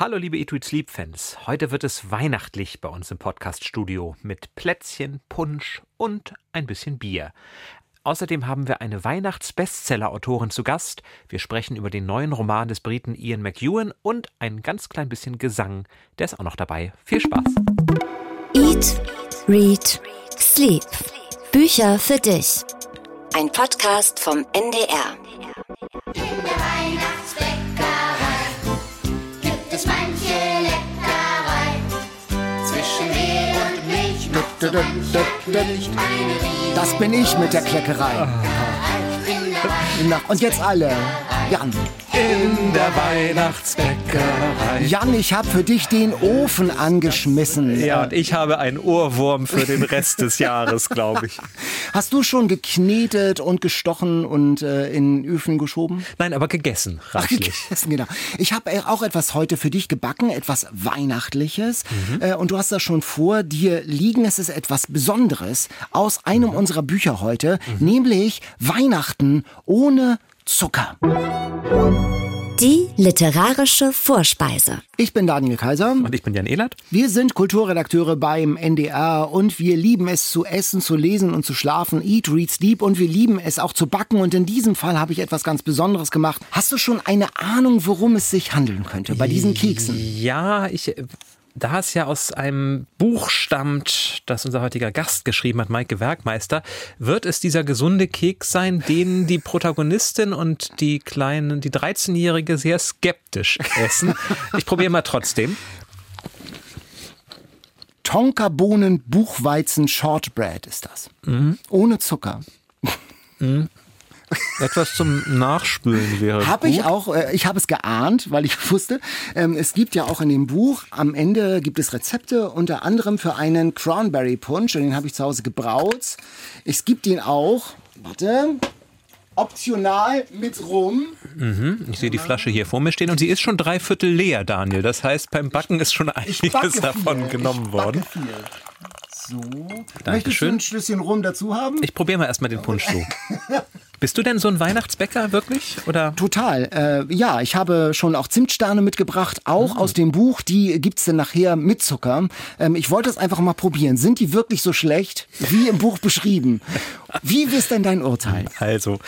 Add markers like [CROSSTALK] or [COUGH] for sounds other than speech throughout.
Hallo liebe Eat Read Sleep Fans. Heute wird es weihnachtlich bei uns im Podcast Studio mit Plätzchen, Punsch und ein bisschen Bier. Außerdem haben wir eine Weihnachts-Bestseller-Autorin zu Gast. Wir sprechen über den neuen Roman des Briten Ian McEwan und ein ganz klein bisschen Gesang. Der ist auch noch dabei. Viel Spaß. Eat, Read, Sleep. Bücher für dich. Ein Podcast vom NDR. Das bin ich mit der Kleckerei. Na, Und jetzt alle. Jan. In der Weihnachtsbäckerei. Jan, ich habe für dich den Ofen angeschmissen. Ja, und ich habe einen Ohrwurm für den Rest des [LAUGHS] Jahres, glaube ich. Hast du schon geknetet und gestochen und äh, in Öfen geschoben? Nein, aber gegessen, Ach, reichlich. gegessen, genau. Ich habe äh, auch etwas heute für dich gebacken, etwas Weihnachtliches. Mhm. Äh, und du hast das schon vor dir liegen. Es ist etwas Besonderes aus einem Mhm. unserer Bücher heute, nämlich Weihnachten ohne Zucker. Die literarische Vorspeise. Ich bin Daniel Kaiser. Und ich bin Jan Ehlert. Wir sind Kulturredakteure beim NDR und wir lieben es zu essen, zu lesen und zu schlafen. Eat, read, sleep und wir lieben es auch zu backen. Und in diesem Fall habe ich etwas ganz Besonderes gemacht. Hast du schon eine Ahnung, worum es sich handeln könnte bei diesen Keksen? Ja, ich, da es ja aus einem Buch stammt, das unser heutiger Gast geschrieben hat, Maike Werkmeister, wird es dieser gesunde Keks sein, den die Protagonistin und die kleinen, die 13-Jährige sehr skeptisch essen. Ich probiere mal trotzdem. Tonkabohnen Buchweizen Shortbread ist das. Ohne Zucker. Etwas zum Nachspülen wäre Habe ich auch, äh, ich habe es geahnt, weil ich [LAUGHS] wusste, ähm, es gibt ja auch in dem Buch, am Ende gibt es Rezepte, unter anderem für einen Cranberry Punch, und den habe ich zu Hause gebraut. Es gibt ihn auch, warte, optional mit Rum. Ich sehe die Flasche hier vor mir stehen und sie ist schon drei Viertel leer, Daniel. Das heißt, beim Backen ist schon einiges davon genommen ich worden. Viel. So. Möchtest du Dankeschön. ein Schlüsschen Rum dazu haben? Ich probiere mal erstmal den Punsch so. [LAUGHS] Bist du denn so ein Weihnachtsbäcker wirklich? Oder? Total. Äh, ja, ich habe schon auch Zimtsterne mitgebracht, auch aus dem Buch. Die gibt's dann nachher mit Zucker. Ähm, ich wollte es einfach mal probieren. Sind die wirklich so schlecht, wie im Buch beschrieben? Wie ist denn dein Urteil? Also,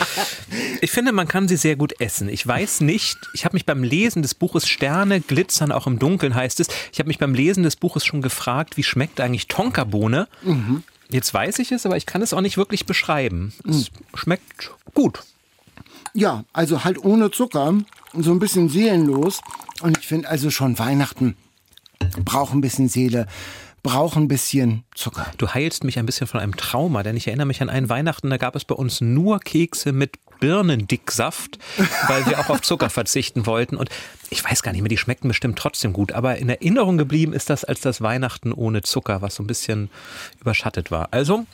ich finde, man kann sie sehr gut essen. Ich weiß nicht, ich habe mich beim Lesen des Buches Sterne glitzern auch im Dunkeln heißt es. Ich habe mich beim Lesen des Buches schon gefragt, wie schmeckt eigentlich Tonkabohne? Jetzt weiß ich es, aber ich kann es auch nicht wirklich beschreiben. Es schmeckt gut. Ja, also halt ohne Zucker und so ein bisschen seelenlos. Und ich finde also schon Weihnachten braucht ein bisschen Seele, braucht ein bisschen Zucker. Du heilst mich ein bisschen von einem Trauma, denn ich erinnere mich an einen Weihnachten, da gab es bei uns nur Kekse mit Birnendicksaft, weil wir auch auf Zucker [LAUGHS] verzichten wollten. Und ich weiß gar nicht mehr, die schmeckten bestimmt trotzdem gut. Aber in Erinnerung geblieben ist das als das Weihnachten ohne Zucker, was so ein bisschen überschattet war. Also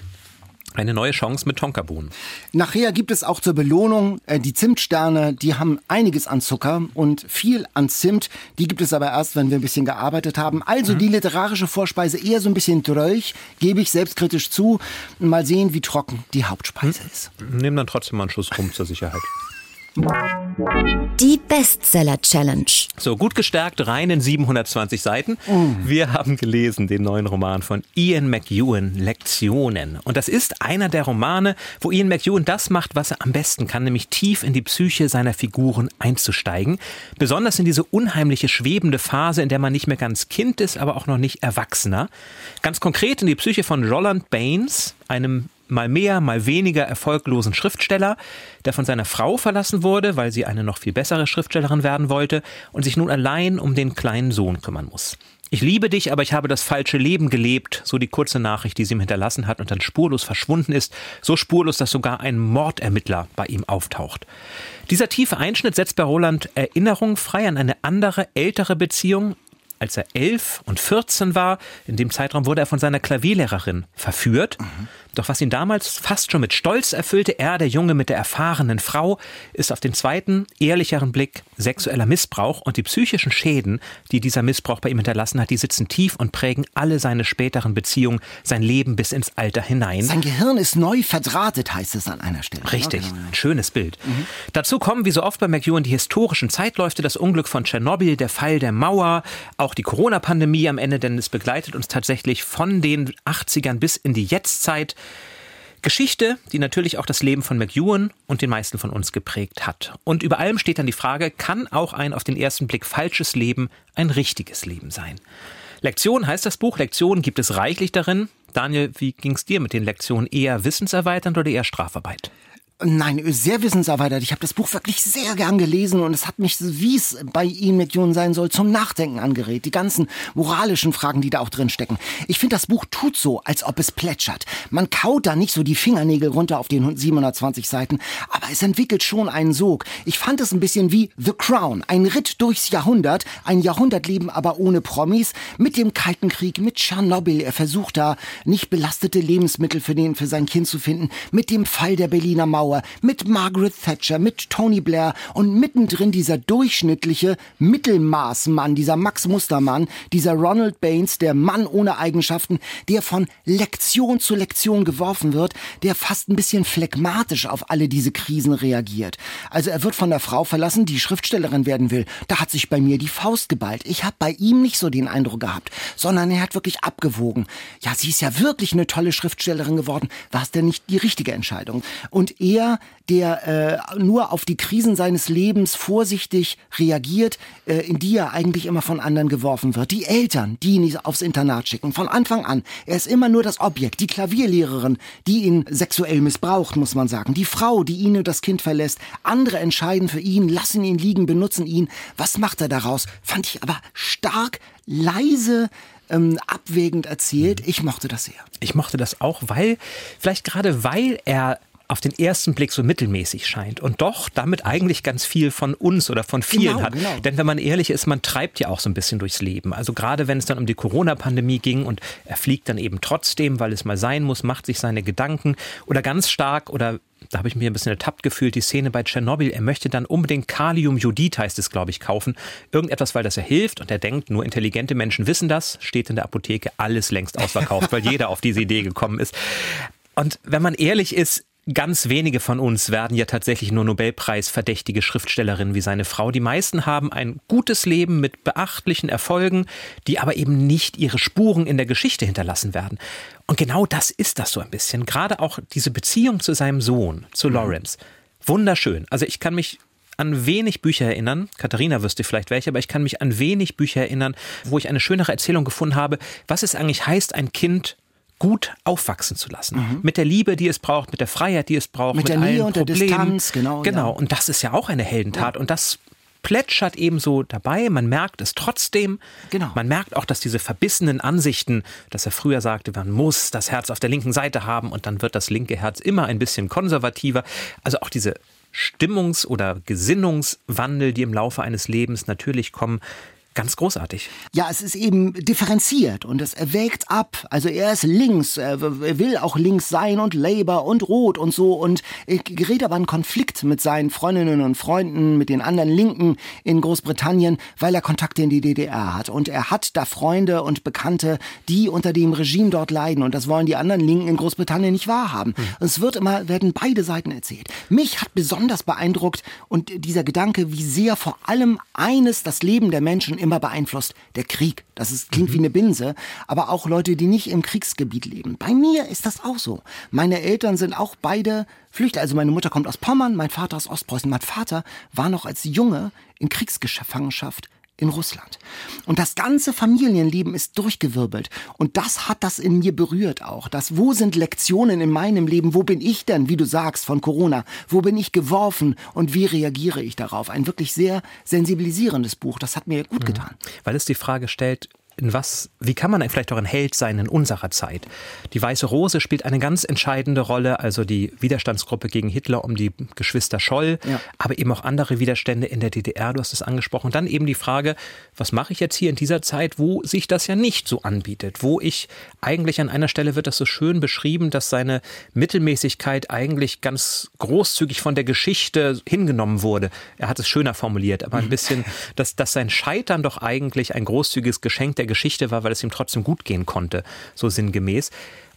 eine neue Chance mit Tonkabohnen. Nachher gibt es auch zur Belohnung äh, die Zimtsterne, die haben einiges an Zucker und viel an Zimt. Die gibt es aber erst, wenn wir ein bisschen gearbeitet haben. Also die literarische Vorspeise eher so ein bisschen dröch, gebe ich selbstkritisch zu. Mal sehen, wie trocken die Hauptspeise ist. Nehmen dann trotzdem mal einen Schuss rum zur Sicherheit. [LAUGHS] Die Bestseller Challenge. So, gut gestärkt, rein in 720 Seiten. Wir haben gelesen den neuen Roman von Ian McEwan, Lektionen. Und das ist einer der Romane, wo Ian McEwan das macht, was er am besten kann, nämlich tief in die Psyche seiner Figuren einzusteigen. Besonders in diese unheimliche, schwebende Phase, in der man nicht mehr ganz Kind ist, aber auch noch nicht Erwachsener. Ganz konkret in die Psyche von Roland Baines, einem mal mehr, mal weniger erfolglosen Schriftsteller, der von seiner Frau verlassen wurde, weil sie eine noch viel bessere Schriftstellerin werden wollte und sich nun allein um den kleinen Sohn kümmern muss. Ich liebe dich, aber ich habe das falsche Leben gelebt, so die kurze Nachricht, die sie ihm hinterlassen hat und dann spurlos verschwunden ist, so spurlos, dass sogar ein Mordermittler bei ihm auftaucht. Dieser tiefe Einschnitt setzt bei Roland Erinnerung frei an eine andere, ältere Beziehung, als er elf und 14 war. In dem Zeitraum wurde er von seiner Klavierlehrerin verführt. Mhm. Doch was ihn damals fast schon mit Stolz erfüllte, er, der Junge mit der erfahrenen Frau, ist auf den zweiten, ehrlicheren Blick sexueller Missbrauch und die psychischen Schäden, die dieser Missbrauch bei ihm hinterlassen hat, die sitzen tief und prägen alle seine späteren Beziehungen, sein Leben bis ins Alter hinein. Sein Gehirn ist neu verdrahtet, heißt es an einer Stelle. Richtig, genau. ein schönes Bild. Mhm. Dazu kommen, wie so oft bei McEwan, die historischen Zeitläufe, das Unglück von Tschernobyl, der Fall der Mauer, auch die Corona-Pandemie am Ende, denn es begleitet uns tatsächlich von den 80ern bis in die Jetztzeit. Geschichte, die natürlich auch das Leben von McEwan und den meisten von uns geprägt hat. Und über allem steht dann die Frage, kann auch ein auf den ersten Blick falsches Leben ein richtiges Leben sein? Lektion heißt das Buch. Lektionen gibt es reichlich darin. Daniel, wie ging es dir mit den Lektionen? Eher wissenserweiternd oder eher Strafarbeit? Nein, sehr wissenserweitert. Ich habe das Buch wirklich sehr gern gelesen und es hat mich, wie es bei Ian McEwan sein soll, zum Nachdenken angeregt. Die ganzen moralischen Fragen, die da auch drin stecken. Ich finde, das Buch tut so, als ob es plätschert. Man kaut da nicht so die Fingernägel runter auf den 720 Seiten, aber es entwickelt schon einen Sog. Ich fand es ein bisschen wie The Crown, ein Ritt durchs Jahrhundert, ein Jahrhundertleben aber ohne Promis, mit dem Kalten Krieg, mit Tschernobyl. Er versucht da nicht belastete Lebensmittel für den, für sein Kind zu finden, mit dem Fall der Berliner Mauer Mauer, mit Margaret Thatcher, mit Tony Blair und mittendrin dieser durchschnittliche Mittelmaßmann, dieser Max Mustermann, dieser Ronald Baines, der Mann ohne Eigenschaften, der von Lektion zu Lektion geworfen wird, der fast ein bisschen phlegmatisch auf alle diese Krisen reagiert. Also er wird von der Frau verlassen, die Schriftstellerin werden will. Da hat sich bei mir die Faust geballt. Ich habe bei ihm nicht so den Eindruck gehabt, sondern er hat wirklich abgewogen. Ja, sie ist ja wirklich eine tolle Schriftstellerin geworden. War es denn nicht die richtige Entscheidung? Und er der, der äh, nur auf die Krisen seines Lebens vorsichtig reagiert, äh, in die er eigentlich immer von anderen geworfen wird. Die Eltern, die ihn aufs Internat schicken, von Anfang an. Er ist immer nur das Objekt. Die Klavierlehrerin, die ihn sexuell missbraucht, muss man sagen. Die Frau, die ihn und das Kind verlässt. Andere entscheiden für ihn, lassen ihn liegen, benutzen ihn. Was macht er daraus? Fand ich aber stark, leise, ähm, abwägend erzählt. Ich mochte das sehr. Ich mochte das auch, weil, vielleicht gerade weil er auf den ersten Blick so mittelmäßig scheint und doch damit eigentlich ganz viel von uns oder von vielen genau, hat. Genau. Denn wenn man ehrlich ist, man treibt ja auch so ein bisschen durchs Leben. Also gerade wenn es dann um die Corona-Pandemie ging und er fliegt dann eben trotzdem, weil es mal sein muss, macht sich seine Gedanken oder ganz stark oder da habe ich mir ein bisschen ertappt gefühlt, die Szene bei Tschernobyl. Er möchte dann unbedingt Kaliumjodid, heißt es, glaube ich, kaufen. Irgendetwas, weil das ja hilft. Und er denkt, nur intelligente Menschen wissen das. Steht in der Apotheke, alles längst ausverkauft, weil jeder auf diese Idee gekommen ist. Und wenn man ehrlich ist, Ganz wenige von uns werden ja tatsächlich nur Nobelpreis-verdächtige Schriftstellerinnen wie seine Frau. Die meisten haben ein gutes Leben mit beachtlichen Erfolgen, die aber eben nicht ihre Spuren in der Geschichte hinterlassen werden. Und genau das ist das so ein bisschen. Gerade auch diese Beziehung zu seinem Sohn, zu mhm. Lawrence. Wunderschön. Also ich kann mich an wenig Bücher erinnern. Katharina wüsste vielleicht welche, aber ich kann mich an wenig Bücher erinnern, wo ich eine schönere Erzählung gefunden habe, was es eigentlich heißt, ein Kind gut aufwachsen zu lassen. Mhm. Mit der Liebe, die es braucht, mit der Freiheit, die es braucht, mit, mit der Nähe und der Distanz, genau. Genau, ja. und das ist ja auch eine Heldentat ja. und das plätschert ebenso dabei. Man merkt es trotzdem. Genau. Man merkt auch, dass diese verbissenen Ansichten, dass er früher sagte, man muss das Herz auf der linken Seite haben und dann wird das linke Herz immer ein bisschen konservativer. Also auch diese Stimmungs- oder Gesinnungswandel, die im Laufe eines Lebens natürlich kommen, Ganz großartig. Ja, es ist eben differenziert und es erwägt ab. Also er ist links, er will auch links sein und Labour und Rot und so und gerät aber in Konflikt mit seinen Freundinnen und Freunden, mit den anderen Linken in Großbritannien, weil er Kontakte in die DDR hat. Und er hat da Freunde und Bekannte, die unter dem Regime dort leiden und das wollen die anderen Linken in Großbritannien nicht wahrhaben. Mhm. Es wird immer, werden beide Seiten erzählt. Mich hat besonders beeindruckt und dieser Gedanke, wie sehr vor allem eines das Leben der Menschen im immer beeinflusst. Der Krieg, das ist, klingt mhm. wie eine Binse, aber auch Leute, die nicht im Kriegsgebiet leben. Bei mir ist das auch so. Meine Eltern sind auch beide Flüchtlinge. Also meine Mutter kommt aus Pommern, mein Vater aus Ostpreußen. Mein Vater war noch als Junge in Kriegsgefangenschaft in Russland. Und das ganze Familienleben ist durchgewirbelt. Und das hat das in mir berührt auch. Das, wo sind Lektionen in meinem Leben? Wo bin ich denn, wie du sagst, von Corona? Wo bin ich geworfen und wie reagiere ich darauf? Ein wirklich sehr sensibilisierendes Buch. Das hat mir gut mhm. getan. Weil es die Frage stellt, in was, wie kann man vielleicht auch ein Held sein in unserer Zeit? Die Weiße Rose spielt eine ganz entscheidende Rolle, also die Widerstandsgruppe gegen Hitler um die Geschwister Scholl, Ja. aber eben auch andere Widerstände in der DDR, du hast es angesprochen. Dann eben die Frage, was mache ich jetzt hier in dieser Zeit, wo sich das ja nicht so anbietet, wo ich eigentlich an einer Stelle wird das so schön beschrieben, dass seine Mittelmäßigkeit eigentlich ganz großzügig von der Geschichte hingenommen wurde. Er hat es schöner formuliert, aber ein bisschen, dass, dass sein Scheitern doch eigentlich ein großzügiges Geschenk der Geschichte war, weil es ihm trotzdem gut gehen konnte, so sinngemäß.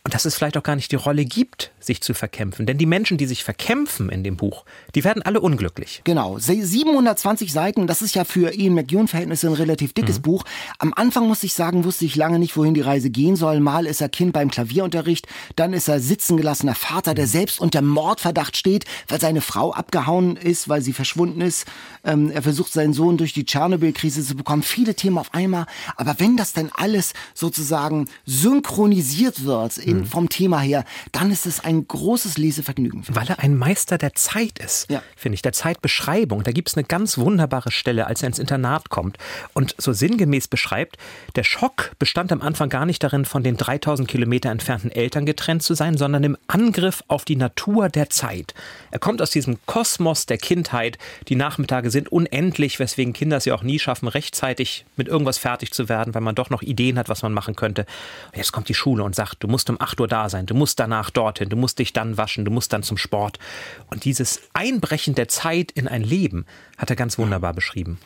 Und dass es vielleicht auch gar nicht die Rolle gibt, sich zu verkämpfen. Denn die Menschen, die sich verkämpfen in dem Buch, die werden alle unglücklich. Genau, Se- 720 Seiten, das ist ja für Ian McEwan-Verhältnisse ein relativ dickes Mhm. Buch. Am Anfang muss ich sagen, wusste ich lange nicht, wohin die Reise gehen soll. Mal ist er Kind beim Klavierunterricht, dann ist er sitzen gelassener Vater, Mhm. der selbst unter Mordverdacht steht, weil seine Frau abgehauen ist, weil sie verschwunden ist. Ähm, er versucht seinen Sohn durch die Tschernobyl-Krise zu bekommen. Viele Themen auf einmal. Aber wenn das denn alles sozusagen synchronisiert wird Mhm. in, vom Thema her, dann ist es ein großes Lesevergnügen. Weil er ein Meister der Zeit ist, Ja. finde ich, der Zeitbeschreibung. Da gibt es eine ganz wunderbare Stelle, als er ins Internat kommt und so sinngemäß beschreibt, der Schock bestand am Anfang gar nicht darin, von den 3000 Kilometer entfernten Eltern getrennt zu sein, sondern im Angriff auf die Natur der Zeit. Er kommt aus diesem Kosmos der Kindheit. Die Nachmittage sind unendlich, weswegen Kinder es ja auch nie schaffen, rechtzeitig mit irgendwas fertig zu werden, weil man doch noch Ideen hat, was man machen könnte. Und jetzt kommt die Schule und sagt, du musst um 8 Uhr da sein, du musst danach dorthin, du musst dich dann waschen, du musst dann zum Sport. Und dieses Einbrechen der Zeit in ein Leben hat er ganz wunderbar beschrieben.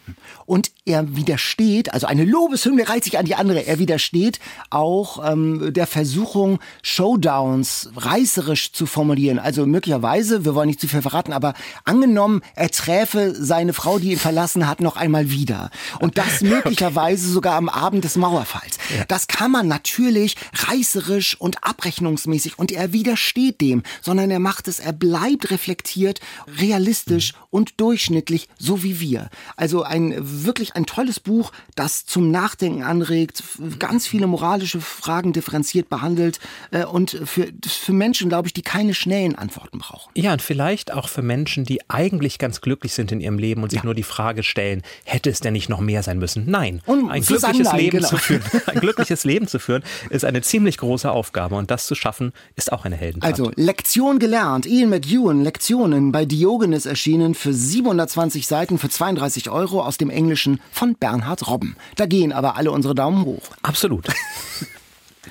Und er widersteht, also eine Lobeshymne reiht sich an die andere, er widersteht auch ähm, der Versuchung, Showdowns reißerisch zu formulieren. Also möglicherweise, wir wollen nicht zu viel verraten, aber angenommen, er träfe seine Frau, die ihn verlassen hat, noch einmal wieder. Und das [LAUGHS] möglicherweise sogar am Abend des Mauerfalls. Das kann man natürlich reißerisch und abrechnungsmäßig und er widersteht dem, sondern er macht es, er bleibt reflektiert, realistisch und durchschnittlich, so wie wir. Also ein wirklich ein tolles Buch, das zum Nachdenken anregt, ganz viele moralische Fragen differenziert behandelt äh, und für, für Menschen, glaube ich, die keine schnellen Antworten brauchen. Ja, und vielleicht auch für Menschen, die eigentlich ganz glücklich sind in ihrem Leben und sich nur die Frage stellen, hätte es denn nicht noch mehr sein müssen? Nein, Und ein glückliches Leben genau. zu führen, [LAUGHS] ein glückliches Leben zu führen, ist eine ziemlich große Aufgabe und das zu schaffen, ist auch eine Heldentat. Also, Lektion gelernt. Ian McEwan, Lektionen bei Diogenes erschienen für 720 Seiten für 32 Euro aus dem Englischen von Bernhard Robben. Da gehen aber alle unsere Daumen hoch. Absolut.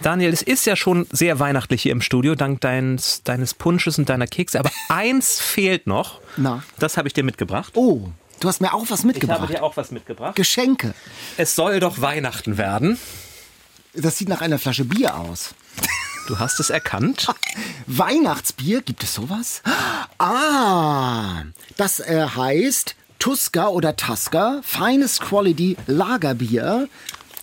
Daniel, es ist ja schon sehr weihnachtlich hier im Studio, dank deines, deines Punsches und deiner Kekse. Aber [LAUGHS] eins fehlt noch. Na? Das habe ich dir mitgebracht. Oh, du hast mir auch was Ich habe mitgebracht. dir auch was mitgebracht. Geschenke. Es soll doch Weihnachten werden. Das sieht nach einer Flasche Bier aus. Du hast es erkannt. [LAUGHS] Weihnachtsbier, gibt es sowas? Ah, das äh, heißt Tuska oder Tasker, Finest Quality Lagerbier.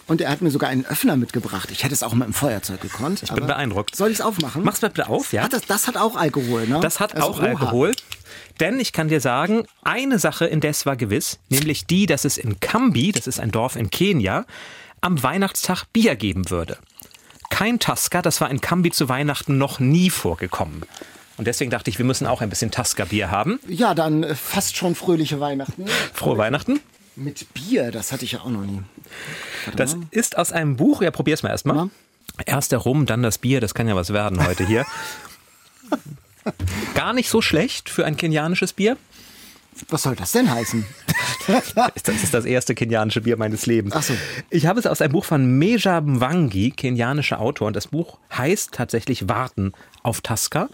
Und er hat mir sogar einen Öffner mitgebracht. Ich hätte es auch mit dem Feuerzeug gekonnt. Ich bin beeindruckt. Soll ich es aufmachen? Mach's mal bitte auf, ja? Hat das, das hat auch Alkohol, ne? Das hat Also auch Oha. Alkohol. Denn ich kann dir sagen, eine Sache indes war gewiss, nämlich die, dass es in Kambi, das ist ein Dorf in Kenia, am Weihnachtstag Bier geben würde. Kein Tasker, das war in Kambi zu Weihnachten noch nie vorgekommen. Und deswegen dachte ich, wir müssen auch ein bisschen Tasker-Bier haben. Ja, dann äh, fast schon fröhliche Weihnachten. Frohe Weihnachten. Mit Bier, das hatte ich ja auch noch nie. Das ist aus einem Buch, ja, probier's mal erstmal. Na? Erst der Rum, dann das Bier, das kann ja was werden heute hier. [LAUGHS] Gar nicht so schlecht für ein kenianisches Bier. Was soll das denn heißen? [LAUGHS] Das ist das erste kenianische Bier meines Lebens. Ach so. Ich habe es aus einem Buch von Meja Mwangi, kenianischer Autor. Und das Buch heißt tatsächlich Warten auf Tasca.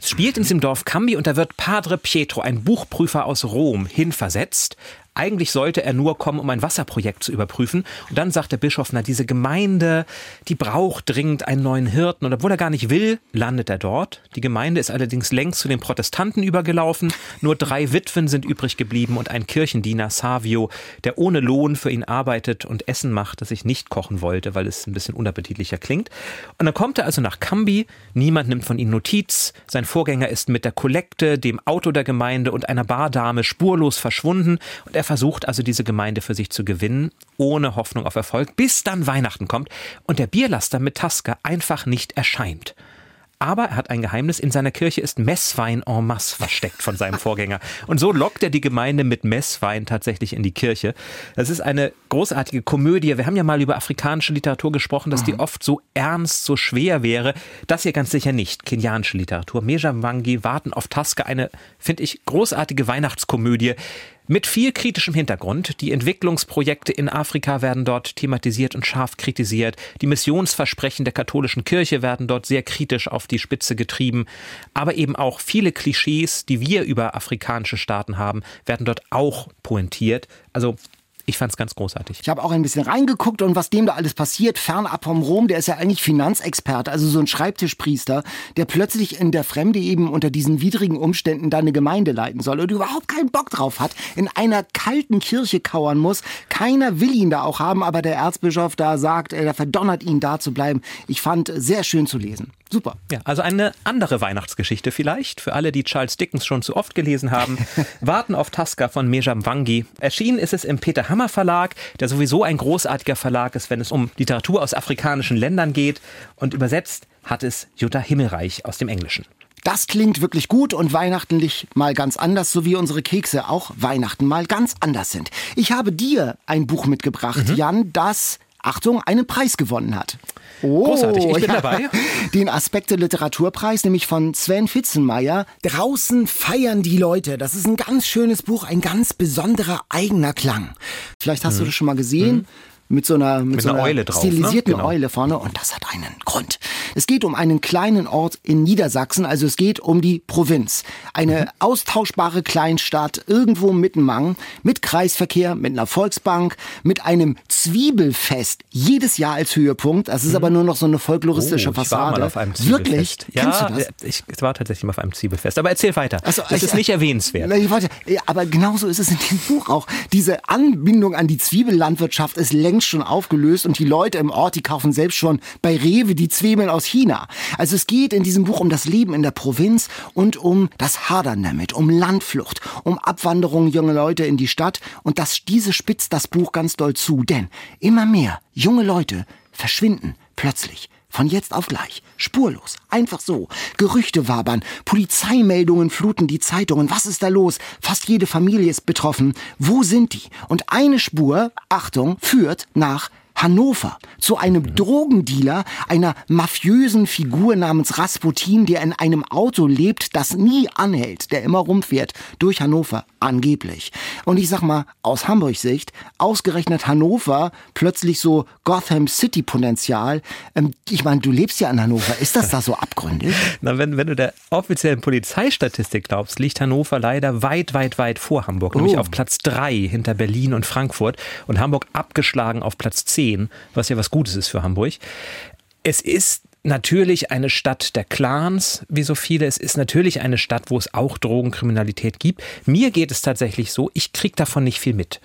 Es spielt in diesem Dorf Cambi und da wird Padre Pietro, ein Buchprüfer aus Rom, hinversetzt. Eigentlich sollte er nur kommen, um ein Wasserprojekt zu überprüfen. Und dann sagt der Bischof, na, diese Gemeinde, die braucht dringend einen neuen Hirten. Und obwohl er gar nicht will, landet er dort. Die Gemeinde ist allerdings längst zu den Protestanten übergelaufen. Nur drei Witwen sind übrig geblieben und ein Kirchendiener, Savio, der ohne Lohn für ihn arbeitet und Essen macht, das ich nicht kochen wollte, weil es ein bisschen unappetitlicher klingt. Und dann kommt er also nach Cambi. Niemand nimmt von ihm Notiz. Sein Vorgänger ist mit der Kollekte, dem Auto der Gemeinde und einer Bardame spurlos verschwunden. Und er versucht also diese Gemeinde für sich zu gewinnen, ohne Hoffnung auf Erfolg, bis dann Weihnachten kommt und der Bierlaster mit Tasker einfach nicht erscheint. Aber er hat ein Geheimnis. In seiner Kirche ist Messwein en masse versteckt von seinem Vorgänger. Und so lockt er die Gemeinde mit Messwein tatsächlich in die Kirche. Das ist eine großartige Komödie. Wir haben ja mal über afrikanische Literatur gesprochen, dass die oft so ernst, so schwer wäre. Das hier ganz sicher nicht. Kenianische Literatur. Meja Mwangi, Warten auf Taske. Eine, finde ich, großartige Weihnachtskomödie. Mit viel kritischem Hintergrund. Die Entwicklungsprojekte in Afrika werden dort thematisiert und scharf kritisiert. Die Missionsversprechen der katholischen Kirche werden dort sehr kritisch auf die Spitze getrieben. Aber eben auch viele Klischees, die wir über afrikanische Staaten haben, werden dort auch pointiert. Also ich fand es ganz großartig. Ich habe auch ein bisschen reingeguckt und was dem da alles passiert, fernab vom Rom, der ist ja eigentlich Finanzexperte, also so ein Schreibtischpriester, der plötzlich in der Fremde eben unter diesen widrigen Umständen da eine Gemeinde leiten soll und überhaupt keinen Bock drauf hat, in einer kalten Kirche kauern muss. Keiner will ihn da auch haben, aber der Erzbischof da sagt, er verdonnert ihn da zu bleiben. Ich fand sehr schön zu lesen. Super. Ja, also eine andere Weihnachtsgeschichte vielleicht für alle, die Charles Dickens schon zu oft gelesen haben. [LAUGHS] Warten auf Tasca von Mejam Wangi. Erschienen ist es im Peter Hammer Verlag, der sowieso ein großartiger Verlag ist, wenn es um Literatur aus afrikanischen Ländern geht. Und übersetzt hat es Jutta Himmelreich aus dem Englischen. Das klingt wirklich gut und weihnachtlich mal ganz anders, so wie unsere Kekse auch Weihnachten mal ganz anders sind. Ich habe dir ein Buch mitgebracht, Jan, das, Achtung, einen Preis gewonnen hat. Oh, Großartig, ich bin dabei. [LAUGHS] Den Aspekte Literaturpreis, nämlich von Sven Fitzenmeier. Draußen feiern die Leute. Das ist ein ganz schönes Buch, ein ganz besonderer eigener Klang. Vielleicht hast du das schon mal gesehen. Mit so einer, mit so einer Eule drauf, ne? stilisierten Genau. Eule vorne und das hat einen Grund. Es geht um einen kleinen Ort in Niedersachsen, also es geht um die Provinz. Eine austauschbare Kleinstadt irgendwo mittenmang mit Kreisverkehr, mit einer Volksbank, mit einem Zwiebelfest jedes Jahr als Höhepunkt. Das ist aber nur noch so eine folkloristische Oh, ich Fassade. war mal auf einem Wirklich? Zwiebelfest. Kennst Ja, du das? ich ich war tatsächlich mal auf einem Zwiebelfest. Aber erzähl weiter. Also, das ich- ist nicht erwähnenswert. Na, ich ja, aber genauso ist es in dem Buch auch. Diese Anbindung an die Zwiebellandwirtschaft ist längst schon aufgelöst und die Leute im Ort, die kaufen selbst schon bei Rewe die Zwiebeln aus China. Also es geht in diesem Buch um das Leben in der Provinz und um das Hadern damit, um Landflucht, um Abwanderung junger Leute in die Stadt und das, diese spitzt das Buch ganz doll zu, denn immer mehr junge Leute verschwinden plötzlich. Von jetzt auf gleich. Spurlos. Einfach so. Gerüchte wabern. Polizeimeldungen fluten die Zeitungen. Was ist da los? Fast jede Familie ist betroffen. Wo sind die? Und eine Spur, Achtung, führt nach Hannover zu einem Drogendealer, einer mafiösen Figur namens Rasputin, der in einem Auto lebt, das nie anhält, der immer rumfährt durch Hannover, angeblich. Und ich sag mal, aus Hamburgs Sicht, ausgerechnet Hannover, plötzlich so Gotham City Potenzial. Ähm, ich meine, du lebst ja in Hannover, ist das da so abgründig? [LAUGHS] Na, wenn, wenn du der offiziellen Polizeistatistik glaubst, liegt Hannover leider weit, weit, weit vor Hamburg. Nämlich Oh. auf Platz 3 hinter Berlin und Frankfurt. Und Hamburg abgeschlagen auf Platz 10, was ja was Gutes ist für Hamburg. Es ist natürlich eine Stadt der Clans, wie so viele. Es ist natürlich eine Stadt, wo es auch Drogenkriminalität gibt. Mir geht es tatsächlich so, ich krieg davon nicht viel mit.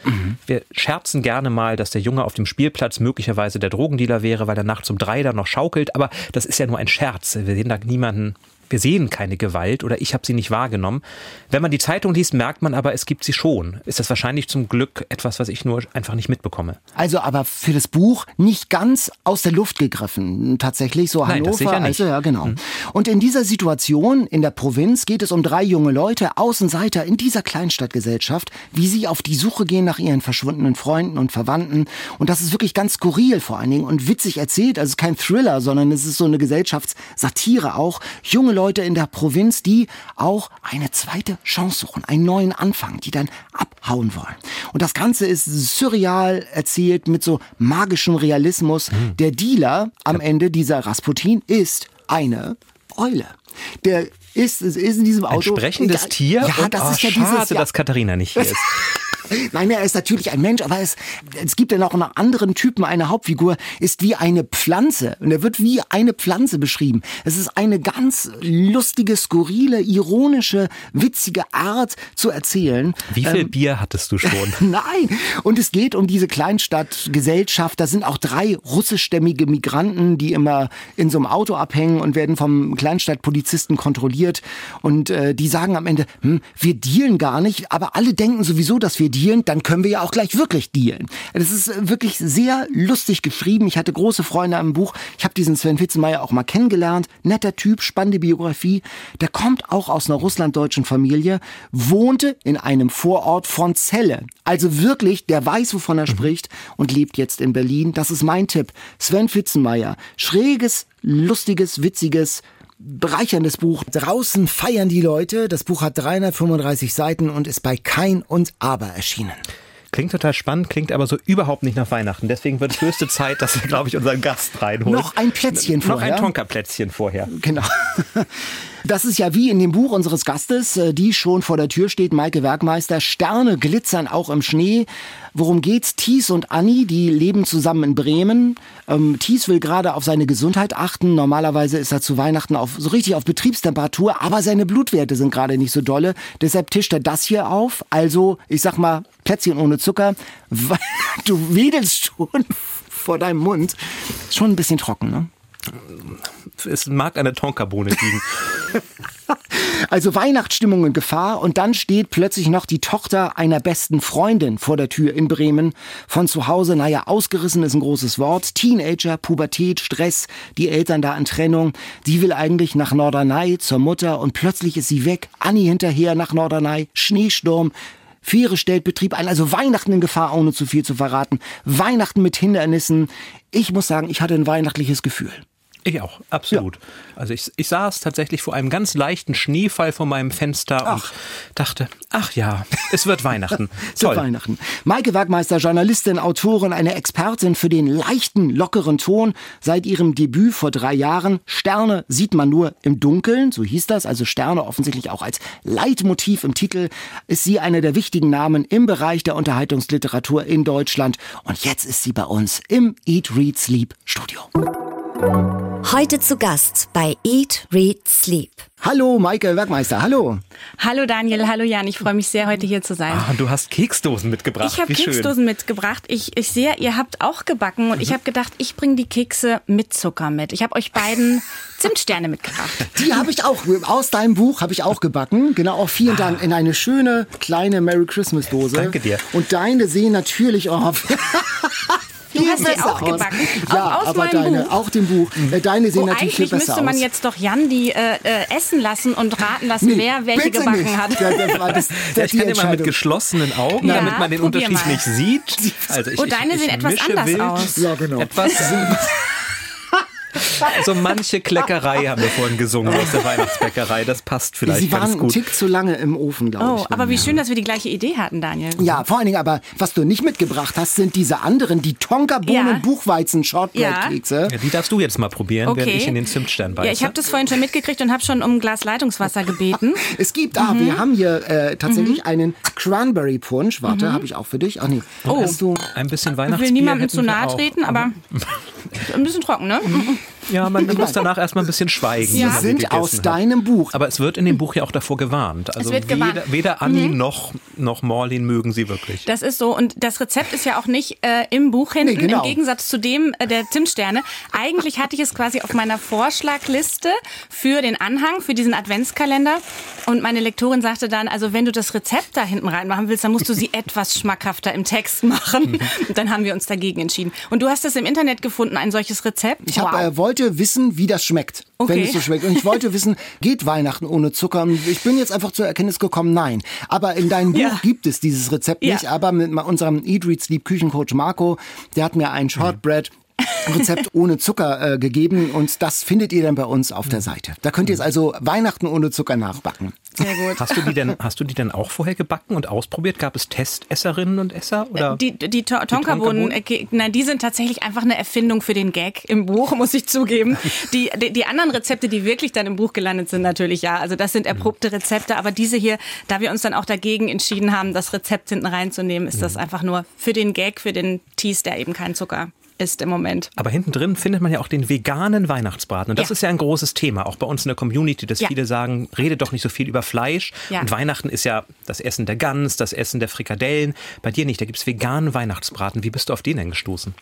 Wir scherzen gerne mal, dass der Junge auf dem Spielplatz möglicherweise der Drogendealer wäre, weil er nachts um drei da noch schaukelt. Aber das ist ja nur ein Scherz. Wir sehen da niemanden. Wir sehen keine Gewalt oder ich habe sie nicht wahrgenommen. Wenn man die Zeitung liest, merkt man aber, es gibt sie schon. Ist das wahrscheinlich zum Glück etwas, was ich nur einfach nicht mitbekomme. Also aber für das Buch nicht ganz aus der Luft gegriffen. Tatsächlich so Nein, Hannover. nicht. Also ja, genau. Und in dieser Situation in der Provinz geht es um drei junge Leute, Außenseiter in dieser Kleinstadtgesellschaft, wie sie auf die Suche gehen nach ihren verschwundenen Freunden und Verwandten. Und das ist wirklich ganz skurril vor allen Dingen und witzig erzählt. Also kein Thriller, sondern es ist so eine Gesellschaftssatire auch. Junge Leute in der Provinz, die auch eine zweite Chance suchen, einen neuen Anfang, die dann abhauen wollen. Und das Ganze ist surreal erzählt mit so magischem Realismus. Der Dealer am Ende dieser Rasputin ist eine Eule. Der ist, ist in diesem Ein Auto. sprechendes ja, Tier? Ja, und, das oh, ist ja schade, dieses. Ja, dass Katharina nicht hier ist. [LAUGHS] [LAUGHS] Nein, er ist natürlich ein Mensch, aber es, es gibt ja noch einen anderen Typen, eine Hauptfigur, ist wie eine Pflanze. Und er wird wie eine Pflanze beschrieben. Es ist eine ganz lustige, skurrile, ironische, witzige Art zu erzählen. Wie viel Bier hattest du schon? [LAUGHS] Nein. Und es geht um diese Kleinstadtgesellschaft. Da sind auch drei russischstämmige Migranten, die immer in so einem Auto abhängen und werden vom Kleinstadtpolizisten kontrolliert. Und äh, die sagen am Ende, hm, wir dealen gar nicht, aber alle denken sowieso, dass wir dealen. dealen, dann können wir ja auch gleich wirklich dealen. Das ist äh, wirklich sehr lustig geschrieben. Ich hatte große Freunde am Buch. Ich habe diesen Sven Witzenmeier auch mal kennengelernt. Netter Typ, spannende Biografie. Der kommt auch aus einer russlanddeutschen Familie, wohnte in einem Vorort von Celle. Also wirklich, der weiß, wovon er spricht und lebt jetzt in Berlin. Das ist mein Tipp. Sven Witzenmeier. Schräges, lustiges, witziges, bereicherndes Buch. Draußen feiern die Leute. Das Buch hat 335 Seiten und ist bei Kein und Aber erschienen. Klingt total spannend, klingt aber so überhaupt nicht nach Weihnachten. Deswegen wird es höchste Zeit, dass wir, glaube ich, unseren Gast reinholen. Noch ein Plätzchen Noch vorher. ein Tonka-Plätzchen vorher. Genau. Das ist ja wie in dem Buch unseres Gastes, äh, die schon vor der Tür steht, Maike Werkmeister. Sterne glitzern auch im Schnee. Worum geht's? Thies und Anni, die leben zusammen in Bremen. Ähm, Thies will gerade auf seine Gesundheit achten. Normalerweise ist er zu Weihnachten auf, so richtig auf Betriebstemperatur, aber seine Blutwerte sind gerade nicht so dolle. Deshalb tischt er das hier auf. Also, ich sag mal, Plätzchen ohne Zucker. [LAUGHS] Du wedelst schon [LAUGHS] vor deinem Mund. Schon ein bisschen trocken, ne? Es mag an Tonkabohne liegen. [LAUGHS] Also Weihnachtsstimmung in Gefahr und dann steht plötzlich noch die Tochter einer besten Freundin vor der Tür in Bremen. Von zu Hause, naja, ausgerissen ist ein großes Wort. Teenager, Pubertät, Stress, die Eltern da in Trennung. Sie will eigentlich nach Norderney zur Mutter und plötzlich ist sie weg. Anni hinterher nach Norderney, Schneesturm. Fähre stellt Betrieb ein, also Weihnachten in Gefahr, ohne zu viel zu verraten. Weihnachten mit Hindernissen. Ich muss sagen, ich hatte ein weihnachtliches Gefühl. Ich auch, absolut. Also ich, ich saß tatsächlich vor einem ganz leichten Schneefall vor meinem Fenster Ach. und dachte, ach ja, es wird Weihnachten. [LAUGHS] Zu Toll. Weihnachten. Maike Werkmeister, Journalistin, Autorin, eine Expertin für den leichten, lockeren Ton. Seit ihrem Debüt vor drei Jahren. Sterne sieht man nur im Dunkeln, so hieß das. Also Sterne offensichtlich auch als Leitmotiv im Titel. Ist sie einer der wichtigen Namen im Bereich der Unterhaltungsliteratur in Deutschland. Und jetzt ist sie bei uns im Eat, Read, Sleep Studio. Heute zu Gast bei Eat, Read, Sleep. Hallo, Maike Werkmeister, hallo. Hallo Daniel, hallo Jan, ich freue mich sehr, heute hier zu sein. Ah, du hast Keksdosen mitgebracht. ich habe Wie schön. Keksdosen mitgebracht. Ich, ich sehe, ihr habt auch gebacken und ich habe gedacht, ich bringe die Kekse mit Zucker mit. Ich habe euch beiden [LAUGHS] Zimtsterne mitgebracht. Die habe ich auch, aus deinem Buch habe ich auch gebacken. Genau, auch vielen Dank. In eine schöne, kleine Merry Christmas Dose. Danke dir. Und deine sehen natürlich [LAUGHS] auch Du hast sie auch gebacken. Ja, Auch aus aber meinem deine, Buch. auch dem Buch. Äh, Deine sehen Oh, natürlich viel eigentlich besser müsste man aus. jetzt doch Jan die äh, äh, essen lassen und raten lassen, Nee, wer welche bitte gebacken nicht. hat. Ja, das war das, Ja, das ich kann immer mit geschlossenen Augen, Ja, damit man den Unterschied mal. nicht sieht. [LAUGHS] Also ich, Oh, deine ich, ich sehen etwas anders wild. aus. Ja, genau. Etwas. [LAUGHS] [LAUGHS] So manche Kleckerei haben wir vorhin gesungen aus der Weihnachtsbäckerei. Das passt vielleicht Sie waren ganz einen gut. Tick zu lange im Ofen, glaube Oh, ich. aber wie schön, dass wir die gleiche Idee hatten, Daniel. Ja, vor allen Dingen aber, was du nicht mitgebracht hast, sind diese anderen, die Tonka-Bohnen, Ja. Ja, die darfst du jetzt mal probieren, während ich in den Zimtstern beiße. Ja, ich habe das vorhin schon mitgekriegt und habe schon um ein Glas Leitungswasser gebeten. [LAUGHS] Es gibt, ah, Mhm. wir haben hier äh, tatsächlich einen Cranberry Punch. Warte, habe ich auch für dich. Ach nee. Oh. Hast du, Ein bisschen Ich Weihnachtsbier will niemandem zu nahe treten, aber [LAUGHS] ein bisschen trocken, ne? Ja, man [LAUGHS] muss danach erstmal ein bisschen schweigen. Sie sind aus hat. deinem Buch. Aber es wird in dem Buch ja auch davor gewarnt. Also wird weder, gewarnt. Mhm. weder Anni noch, noch Morlin mögen sie wirklich. Das ist so. Und das Rezept ist ja auch nicht äh, im Buch hinten, Nee, genau. im Gegensatz zu dem äh, der Zimtsterne. Eigentlich hatte ich es quasi auf meiner Vorschlagliste für den Anhang, für diesen Adventskalender. Und meine Lektorin sagte dann, also wenn du das Rezept da hinten reinmachen willst, dann musst du sie [LAUGHS] etwas schmackhafter im Text machen. Und dann haben wir uns dagegen entschieden. Und du hast es im Internet gefunden, ein solches Rezept? Ich hab, äh, wollte wissen, wie das schmeckt. Wenn Okay. es so schmeckt. Und ich wollte [LAUGHS] wissen, geht Weihnachten ohne Zucker? Und ich bin jetzt einfach zur Erkenntnis gekommen, nein. Aber in deinem Buch Ja. gibt es dieses Rezept Ja. nicht. Aber mit unserem Eat, Read, Sleep Küchencoach Marco, der hat mir ein Shortbread Rezept [LAUGHS] ohne Zucker äh, gegeben und das findet ihr dann bei uns auf der Seite. Da könnt ihr jetzt also Weihnachten ohne Zucker nachbacken. Sehr gut. Hast du die denn, hast du die denn auch vorher gebacken und ausprobiert? Gab es Testesserinnen und Esser? Oder? Die, die To- Tonkabohnen, äh, ge- nein, die sind tatsächlich einfach eine Erfindung für den Gag im Buch, [LAUGHS] muss ich zugeben. Die, die, die anderen Rezepte, die wirklich dann im Buch gelandet sind, natürlich ja. Also das sind erprobte Rezepte, aber diese hier, da wir uns dann auch dagegen entschieden haben, das Rezept hinten reinzunehmen, ist das einfach nur für den Gag, für den Tease, der eben keinen Zucker isst im Moment. Aber hinten drin findet man ja auch den veganen Weihnachtsbraten. Und das Ja. ist ja ein großes Thema, auch bei uns in der Community, dass Ja. viele sagen, rede doch nicht so viel über Fleisch. Ja. Und Weihnachten ist ja das Essen der Gans, das Essen der Frikadellen. Bei dir nicht, da gibt's veganen Weihnachtsbraten. Wie bist du auf den denn gestoßen?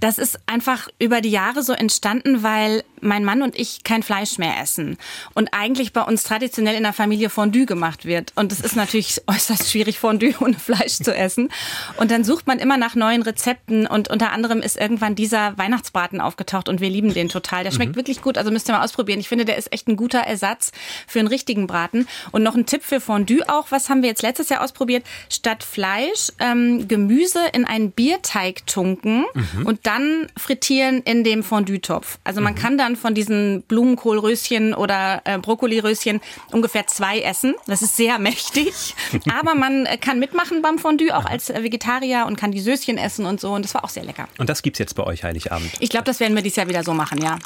Das ist einfach über die Jahre so entstanden, weil mein Mann und ich kein Fleisch mehr essen. Und eigentlich bei uns traditionell in der Familie Fondue gemacht wird. Und es ist natürlich [LAUGHS] äußerst schwierig, Fondue ohne Fleisch zu essen. Und dann sucht man immer nach neuen Rezepten. Und unter anderem ist irgendwann dieser Weihnachtsbraten aufgetaucht und wir lieben den total. Der schmeckt wirklich gut, also müsst ihr mal ausprobieren. Ich finde, der ist echt ein guter Ersatz für einen richtigen Braten. Und noch ein Tipp für Fondue auch. Was haben wir jetzt letztes Jahr ausprobiert? Statt Fleisch ähm, Gemüse in einen Bierteig tunken und dann frittieren in dem Fondue-Topf. Also man kann dann von diesen Blumenkohlröschen oder äh, Brokkoliröschen ungefähr zwei essen. Das ist sehr [LAUGHS] mächtig. Aber man äh, kann mitmachen beim Fondue, auch als Vegetarier und kann die Söschen essen und so. Und das war auch sehr lecker. Und das gibt's jetzt bei euch Heiligabend. Ich glaube, das werden wir dieses Jahr wieder so machen, ja.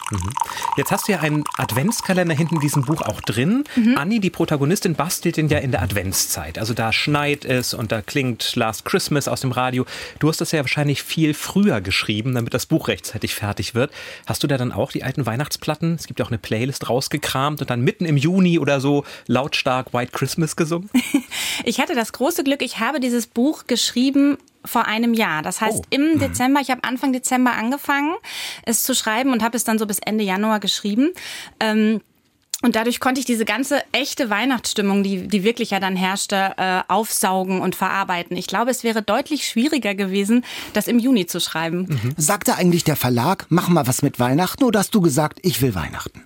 Jetzt hast du ja einen Adventskalender hinten in diesem Buch auch drin. Anni, die Protagonistin, bastelt den ja in der Adventszeit. Also da schneit es und da klingt Last Christmas aus dem Radio. Du hast das ja wahrscheinlich viel früher geschrieben, damit das Buch rechtzeitig fertig wird. Hast du da dann auch die alten Weihnachtsplatten? Es gibt ja auch eine Playlist rausgekramt und dann mitten im Juni oder so lautstark White Christmas gesungen. [LAUGHS] Ich hatte das große Glück, ich habe dieses Buch geschrieben vor einem Jahr. Das heißt, Oh. im Dezember, ich habe Anfang Dezember angefangen, es zu schreiben und habe es dann so bis Ende Januar geschrieben. Ähm, und dadurch konnte ich diese ganze echte Weihnachtsstimmung, die, die wirklich ja dann herrschte, äh, aufsaugen und verarbeiten. Ich glaube, es wäre deutlich schwieriger gewesen, das im Juni zu schreiben. Sagte eigentlich der Verlag, mach mal was mit Weihnachten oder hast du gesagt, ich will Weihnachten?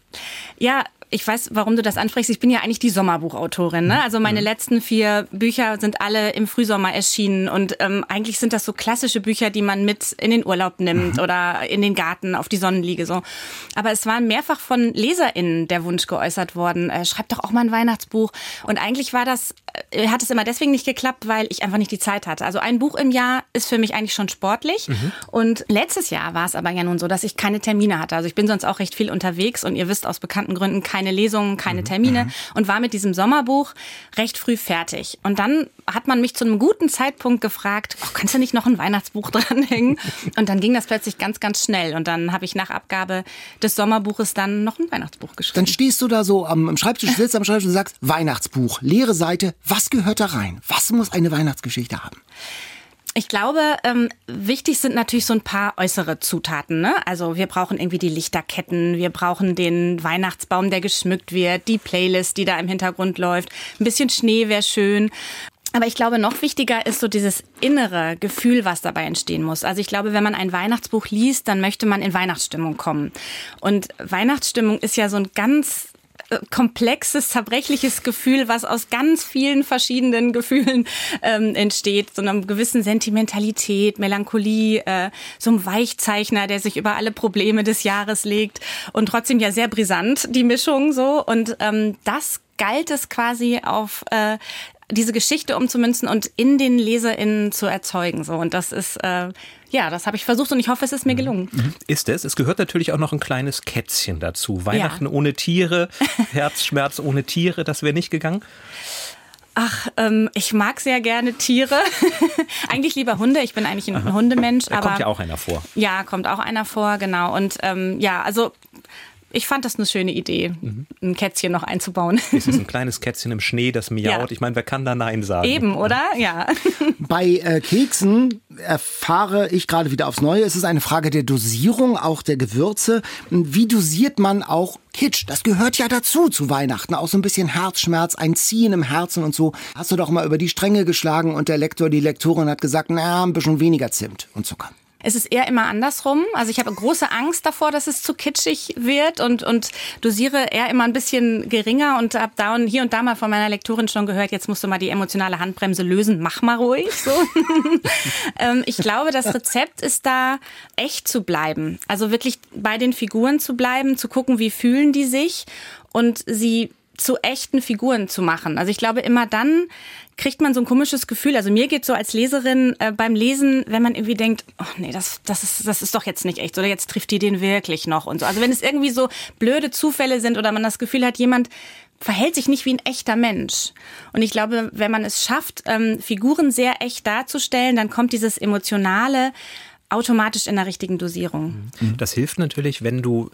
Ja, ich weiß, warum du das ansprichst. Ich bin ja eigentlich die Sommerbuchautorin. Ne? Also meine letzten vier Bücher sind alle im Frühsommer erschienen und ähm, eigentlich sind das so klassische Bücher, die man mit in den Urlaub nimmt oder in den Garten auf die Sonnenliege so. Aber es war mehrfach von LeserInnen der Wunsch geäußert worden, äh, schreib doch auch mal ein Weihnachtsbuch. Und eigentlich war das, äh, hat es immer deswegen nicht geklappt, weil ich einfach nicht die Zeit hatte. Also ein Buch im Jahr ist für mich eigentlich schon sportlich. Und letztes Jahr war es aber ja nun so, dass ich keine Termine hatte. Also ich bin sonst auch recht viel unterwegs und ihr wisst aus bekannten Gründen keine Lesungen, keine Termine und war mit diesem Sommerbuch recht früh fertig. Und dann hat man mich zu einem guten Zeitpunkt gefragt, oh, kannst du nicht noch ein Weihnachtsbuch [LAUGHS] dranhängen? Und dann ging das plötzlich ganz, ganz schnell. Und dann habe ich nach Abgabe des Sommerbuches dann noch ein Weihnachtsbuch geschrieben. Dann stehst du da so am, am Schreibtisch, sitzt am Schreibtisch und sagst, Weihnachtsbuch, leere Seite, was gehört da rein? Was muss eine Weihnachtsgeschichte haben? Ich glaube, ähm, wichtig sind natürlich so ein paar äußere Zutaten. Ne? Also wir brauchen irgendwie die Lichterketten, wir brauchen den Weihnachtsbaum, der geschmückt wird, die Playlist, die da im Hintergrund läuft. Ein bisschen Schnee wäre schön. Aber ich glaube, noch wichtiger ist so dieses innere Gefühl, was dabei entstehen muss. Also ich glaube, wenn man ein Weihnachtsbuch liest, dann möchte man in Weihnachtsstimmung kommen. Und Weihnachtsstimmung ist ja so ein ganz komplexes, zerbrechliches Gefühl, was aus ganz vielen verschiedenen Gefühlen ähm, entsteht. So einer gewissen Sentimentalität, Melancholie, äh, so einem Weichzeichner, der sich über alle Probleme des Jahres legt und trotzdem ja sehr brisant, die Mischung so. Und ähm, das galt es quasi auf äh, diese Geschichte umzumünzen und in den LeserInnen zu erzeugen. So. Und das ist, äh, ja, das habe ich versucht und ich hoffe, es ist mir gelungen. Ist es? Es gehört natürlich auch noch ein kleines Kätzchen dazu. Weihnachten ohne Tiere, [LAUGHS] Herzschmerz ohne Tiere, das wäre nicht gegangen. Ach, ähm, ich mag sehr gerne Tiere. [LAUGHS] eigentlich lieber Hunde. Ich bin eigentlich ein Hundemensch. Da aber kommt ja auch einer vor. Ja, kommt auch einer vor, genau. Und ähm, ja, also ich fand das eine schöne Idee, ein Kätzchen noch einzubauen. Es ist ein [LAUGHS] kleines Kätzchen im Schnee, das miaut. Ja. Ich meine, wer kann da Nein sagen? Eben, oder? Ja. [LAUGHS] Bei äh, Keksen erfahre ich gerade wieder aufs Neue, es ist eine Frage der Dosierung, auch der Gewürze. Wie dosiert man auch Kitsch? Das gehört ja dazu zu Weihnachten. Auch so ein bisschen Herzschmerz, ein Ziehen im Herzen und so. Hast du doch mal über die Stränge geschlagen und der Lektor, die Lektorin hat gesagt, na, ein bisschen weniger Zimt und Zucker. Es ist eher immer andersrum. Also ich habe große Angst davor, dass es zu kitschig wird und, und dosiere eher immer ein bisschen geringer und habe da und hier und da mal von meiner Lektorin schon gehört, jetzt musst du mal die emotionale Handbremse lösen, mach mal ruhig. So. [LAUGHS] ähm, ich glaube, das Rezept ist da echt zu bleiben. Also wirklich bei den Figuren zu bleiben, zu gucken, wie fühlen die sich und sie zu echten Figuren zu machen. Also ich glaube, immer dann kriegt man so ein komisches Gefühl. Also mir geht so als Leserin äh, beim Lesen, wenn man irgendwie denkt, oh nee, das, das, ist, das ist doch jetzt nicht echt oder jetzt trifft die den wirklich noch und so. Also wenn es irgendwie so blöde Zufälle sind oder man das Gefühl hat, jemand verhält sich nicht wie ein echter Mensch. Und ich glaube, wenn man es schafft, ähm, Figuren sehr echt darzustellen, dann kommt dieses Emotionale automatisch in der richtigen Dosierung. Das hilft natürlich, wenn du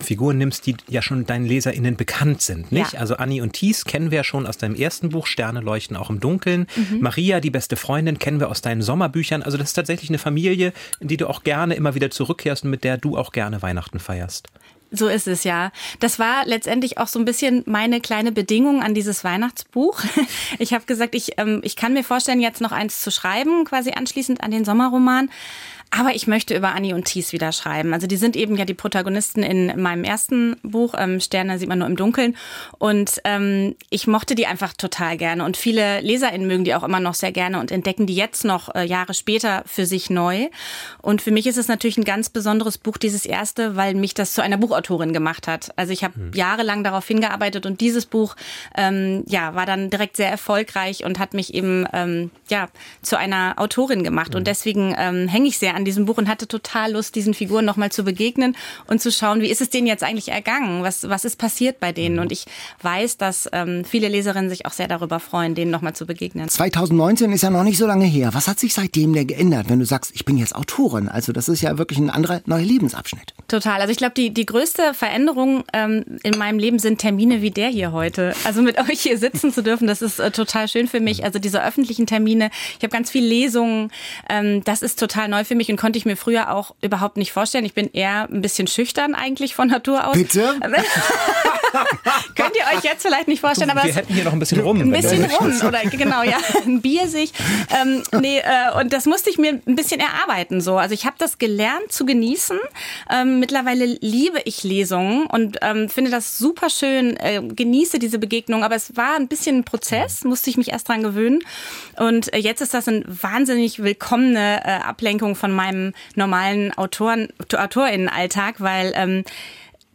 Figuren nimmst, die ja schon deinen LeserInnen bekannt sind, nicht? Ja. Also Annie und Thies kennen wir ja schon aus deinem ersten Buch, Sterne leuchten auch im Dunkeln. Maria, die beste Freundin, kennen wir aus deinen Sommerbüchern. Also das ist tatsächlich eine Familie, in die du auch gerne immer wieder zurückkehrst und mit der du auch gerne Weihnachten feierst. So ist es ja. Das war letztendlich auch so ein bisschen meine kleine Bedingung an dieses Weihnachtsbuch. [LAUGHS] Ich habe gesagt, ich, ähm, ich kann mir vorstellen, jetzt noch eins zu schreiben, quasi anschließend an den Sommerroman. Aber ich möchte über Annie und Thies wieder schreiben. Also die sind eben ja die Protagonisten in meinem ersten Buch, ähm, Sterne sieht man nur im Dunkeln. Und ähm, ich mochte die einfach total gerne. Und viele LeserInnen mögen die auch immer noch sehr gerne und entdecken die jetzt noch äh, Jahre später für sich neu. Und für mich ist es natürlich ein ganz besonderes Buch, dieses erste, weil mich das zu einer Buchautorin gemacht hat. Also ich habe jahrelang darauf hingearbeitet und dieses Buch ähm, ja, war dann direkt sehr erfolgreich und hat mich eben ähm, ja, zu einer Autorin gemacht. Und deswegen ähm, hänge ich sehr an diesem Buch und hatte total Lust, diesen Figuren nochmal zu begegnen und zu schauen, wie ist es denen jetzt eigentlich ergangen? Was, was ist passiert bei denen? Und ich weiß, dass ähm, viele Leserinnen sich auch sehr darüber freuen, denen nochmal zu begegnen. 2019 ist ja noch nicht so lange her. Was hat sich seitdem denn geändert, wenn du sagst, ich bin jetzt Autorin? Also das ist ja wirklich ein anderer neuer Lebensabschnitt. Total. Also ich glaube, die, die größte Veränderung ähm, in meinem Leben sind Termine wie der hier heute. Also mit [LAUGHS] euch hier sitzen zu dürfen, das ist äh, total schön für mich. Also diese öffentlichen Termine, ich habe ganz viele Lesungen, ähm, das ist total neu für mich und konnte ich mir früher auch überhaupt nicht vorstellen. Ich bin eher ein bisschen schüchtern eigentlich von Natur aus. Bitte? [LAUGHS] Könnt ihr euch jetzt vielleicht nicht vorstellen, aber wir hätten hier noch ein bisschen rum. ein bisschen rum [LAUGHS] oder genau ja [LAUGHS] ein Bier sich ähm, nee äh, und das musste ich mir ein bisschen erarbeiten so also ich habe das gelernt zu genießen ähm, mittlerweile liebe ich Lesungen und ähm, finde das super schön äh, genieße diese Begegnung aber es war ein bisschen ein Prozess musste ich mich erst dran gewöhnen und äh, jetzt ist das eine wahnsinnig willkommene äh, Ablenkung von meinem normalen Autoren Autorinnenalltag weil ähm,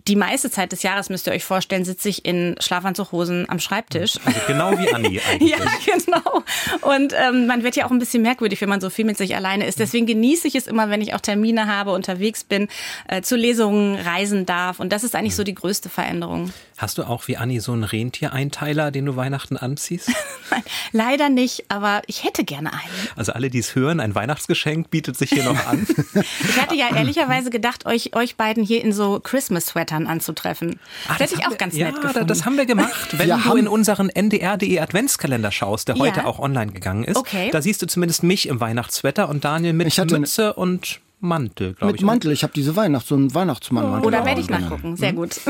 die meiste Zeit des Jahres, müsst ihr euch vorstellen, sitze ich in Schlafanzughosen am Schreibtisch. Also genau wie Annie [LAUGHS] eigentlich. Ja, genau. Und ähm, man wird ja auch ein bisschen merkwürdig, wenn man so viel mit sich alleine ist. Deswegen genieße ich es immer, wenn ich auch Termine habe, unterwegs bin, äh, zu Lesungen reisen darf. Und das ist eigentlich so die größte Veränderung. Hast du auch wie Annie so einen Rentiereinteiler, den du Weihnachten anziehst? [LAUGHS] Nein, leider nicht, aber ich hätte gerne einen. Also alle, die es hören, ein Weihnachtsgeschenk bietet sich hier noch an. [LAUGHS] Ich hatte ja ehrlicherweise gedacht, euch, euch beiden hier in so Christmas-Sweatern anzutreffen. Das hätte ich haben auch wir- ganz ja, nett da- gefunden. Das haben wir gemacht. Wenn Wir du in unseren ndr.de Adventskalender schaust, der Ja. heute auch online gegangen ist, Okay. da siehst du zumindest mich im Weihnachtswetter und Daniel mit Ich hatte eine- Mütze und Mantel, glaube Mit ich. Mantel. Ich habe diese Weihnachts-, so einen Weihnachtsmann. Oder werde ich nachgucken. Sehr gut. [LAUGHS]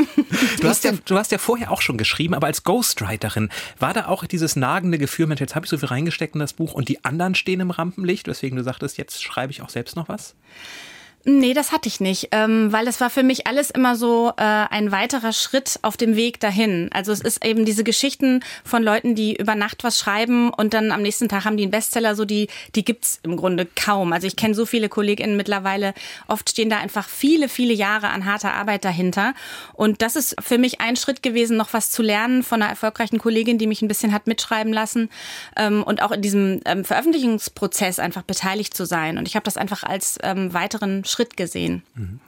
Du hast, ja, du hast ja vorher auch schon geschrieben, aber als Ghostwriterin war da auch dieses nagende Gefühl, Mensch, jetzt habe ich so viel reingesteckt in das Buch und die anderen stehen im Rampenlicht, weswegen du sagtest, jetzt schreibe ich auch selbst noch was? Nee, das hatte ich nicht, ähm, weil es war für mich alles immer so äh, ein weiterer Schritt auf dem Weg dahin. Also es ist eben diese Geschichten von Leuten, die über Nacht was schreiben und dann am nächsten Tag haben die einen Bestseller, so die die gibt's im Grunde kaum. Also ich kenne so viele KollegInnen mittlerweile, oft stehen da einfach viele, viele Jahre an harter Arbeit dahinter. Und das ist für mich ein Schritt gewesen, noch was zu lernen von einer erfolgreichen Kollegin, die mich ein bisschen hat mitschreiben lassen ähm, und auch in diesem ähm, Veröffentlichungsprozess einfach beteiligt zu sein. Und ich habe das einfach als ähm, weiteren Schritt gesehen.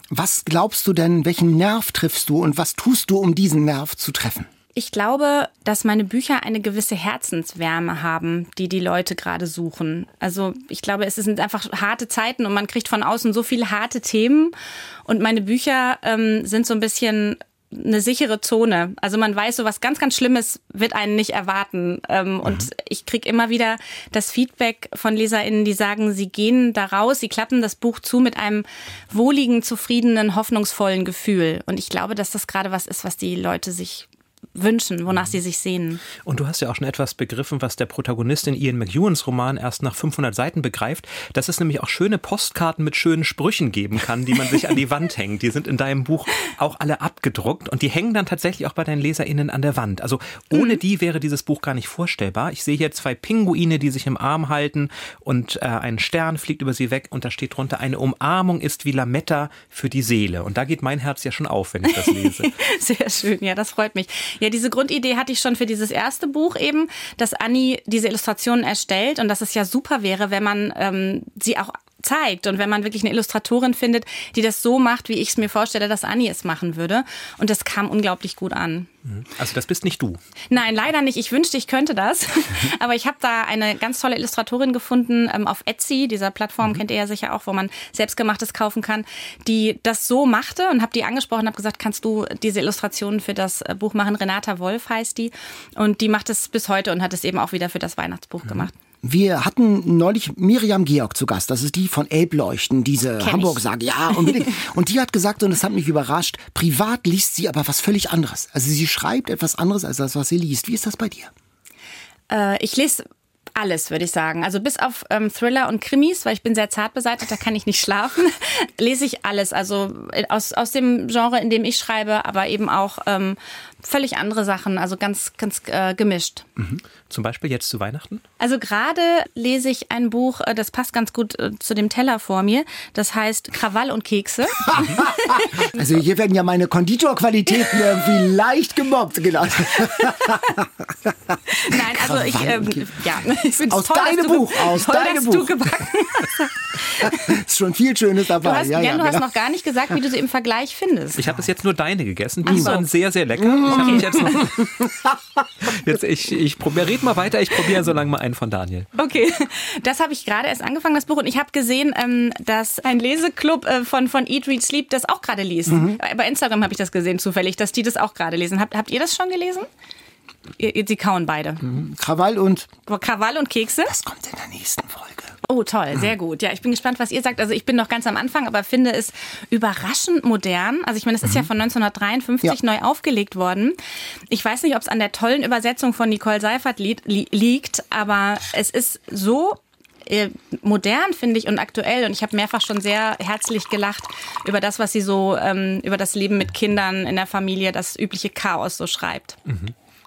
Was glaubst du denn, welchen Nerv triffst du und was tust du, um diesen Nerv zu treffen? Ich glaube, dass meine Bücher eine gewisse Herzenswärme haben, die die Leute gerade suchen. Also ich glaube, es sind einfach harte Zeiten und man kriegt von außen so viele harte Themen. Und meine Bücher ähm, sind so ein bisschen eine sichere Zone. Also man weiß, so was ganz, ganz Schlimmes wird einen nicht erwarten. Ähm, Und ich krieg immer wieder das Feedback von LeserInnen, die sagen, sie gehen da raus, sie klappen das Buch zu mit einem wohligen, zufriedenen, hoffnungsvollen Gefühl. Und ich glaube, dass das gerade was ist, was die Leute sich wünschen, wonach sie sich sehnen. Und du hast ja auch schon etwas begriffen, was der Protagonist in Ian McEwans Roman erst nach 500 Seiten begreift, dass es nämlich auch schöne Postkarten mit schönen Sprüchen geben kann, die man sich an die Wand hängt. Die sind in deinem Buch auch alle abgedruckt und die hängen dann tatsächlich auch bei deinen LeserInnen an der Wand. Also ohne die wäre dieses Buch gar nicht vorstellbar. Ich sehe hier zwei Pinguine, die sich im Arm halten und äh, ein Stern fliegt über sie weg und da steht drunter, eine Umarmung ist wie Lametta für die Seele. Und da geht mein Herz ja schon auf, wenn ich das lese. [LAUGHS] Sehr schön, ja, das freut mich. Ja, diese Grundidee hatte ich schon für dieses erste Buch eben, dass Anni diese Illustrationen erstellt und dass es ja super wäre, wenn man ähm, sie auch zeigt und wenn man wirklich eine Illustratorin findet, die das so macht, wie ich es mir vorstelle, dass Annie es machen würde. Und das kam unglaublich gut an. Also das bist nicht du. Nein, leider nicht. Ich wünschte, ich könnte das. [LAUGHS] Aber ich habe da eine ganz tolle Illustratorin gefunden ähm, auf Etsy, dieser Plattform kennt ihr ja sicher auch, wo man selbstgemachtes kaufen kann, die das so machte und habe die angesprochen und habe gesagt, kannst du diese Illustrationen für das äh, Buch machen? Renata Wolf heißt die. Und die macht es bis heute und hat es eben auch wieder für das Weihnachtsbuch gemacht. Wir hatten neulich Miriam Georg zu Gast. Das ist die von Elbleuchten, diese Hamburg-Sage. Ja, unbedingt. [LAUGHS] und die hat gesagt, und das hat mich überrascht, privat liest sie aber was völlig anderes. Also sie schreibt etwas anderes als das, was sie liest. Wie ist das bei dir? Äh, ich lese alles, würde ich sagen. Also bis auf ähm, Thriller und Krimis, weil ich bin sehr zart beseitigt, da kann ich nicht schlafen, [LAUGHS] lese ich alles. Also äh, aus, aus dem Genre, in dem ich schreibe, aber eben auch ähm, völlig andere Sachen, also ganz, ganz äh, gemischt. Zum Beispiel jetzt zu Weihnachten? Also gerade lese ich ein Buch, äh, das passt ganz gut äh, zu dem Teller vor mir. Das heißt Krawall und Kekse. [LAUGHS] Also hier werden ja meine Konditorqualitäten irgendwie leicht gemobbt. Genau. Nein, also ich, ähm, ja, [LAUGHS] ich finde Aus toll, dass deinem du, Buch, aus toll, deinem dass Buch. du gebacken [LAUGHS] ist schon viel Schönes Du dabei. hast, ja, Jan, ja, du hast genau. noch gar nicht gesagt, wie du sie im Vergleich findest. Ich habe bis jetzt nur deine gegessen. Die so. waren sehr, sehr lecker. Ich habe mich jetzt noch. [LAUGHS] Jetzt, ich, ich probiere, red mal weiter, ich probiere so lange mal einen von Daniel. Okay, das habe ich gerade erst angefangen, das Buch. Und ich habe gesehen, ähm, dass ein Leseclub äh, von, von Eat, Read, Sleep das auch gerade liest. Mhm. Bei Instagram habe ich das gesehen, zufällig, dass die das auch gerade lesen. Habt, habt ihr das schon gelesen? Sie kauen beide. Krawall und Krawall und Kekse? das kommt in der nächsten Folge. Oh, toll, sehr gut. Ja, ich bin gespannt, was ihr sagt. Also ich bin noch ganz am Anfang, aber finde es überraschend modern. Also ich meine, es ist ja von 1953 Ja. neu aufgelegt worden. Ich weiß nicht, ob es an der tollen Übersetzung von Nicole Seifert li li liegt, aber es ist so äh, modern, finde ich, und aktuell. Und ich habe mehrfach schon sehr herzlich gelacht über das, was sie so ähm, über das Leben mit Kindern in der Familie, das übliche Chaos so schreibt.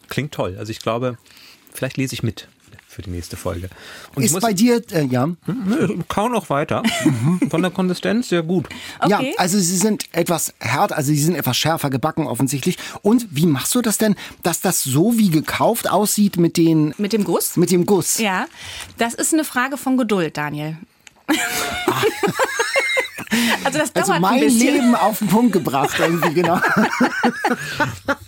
Klingt toll. Also ich glaube, vielleicht lese ich mit für die nächste Folge. Und Ist muss, bei dir, äh, ja. Kau noch weiter. Von der Konsistenz sehr gut. Ja, Okay. also sie sind etwas härter, also sie sind etwas schärfer gebacken offensichtlich. Und wie machst du das denn, dass das so wie gekauft aussieht mit den Mit dem Guss? mit dem Guss? Ja, das ist eine Frage von Geduld, Daniel. [LAUGHS] also das dauert Also ein mein. Leben auf den Punkt gebracht irgendwie genau. [LAUGHS]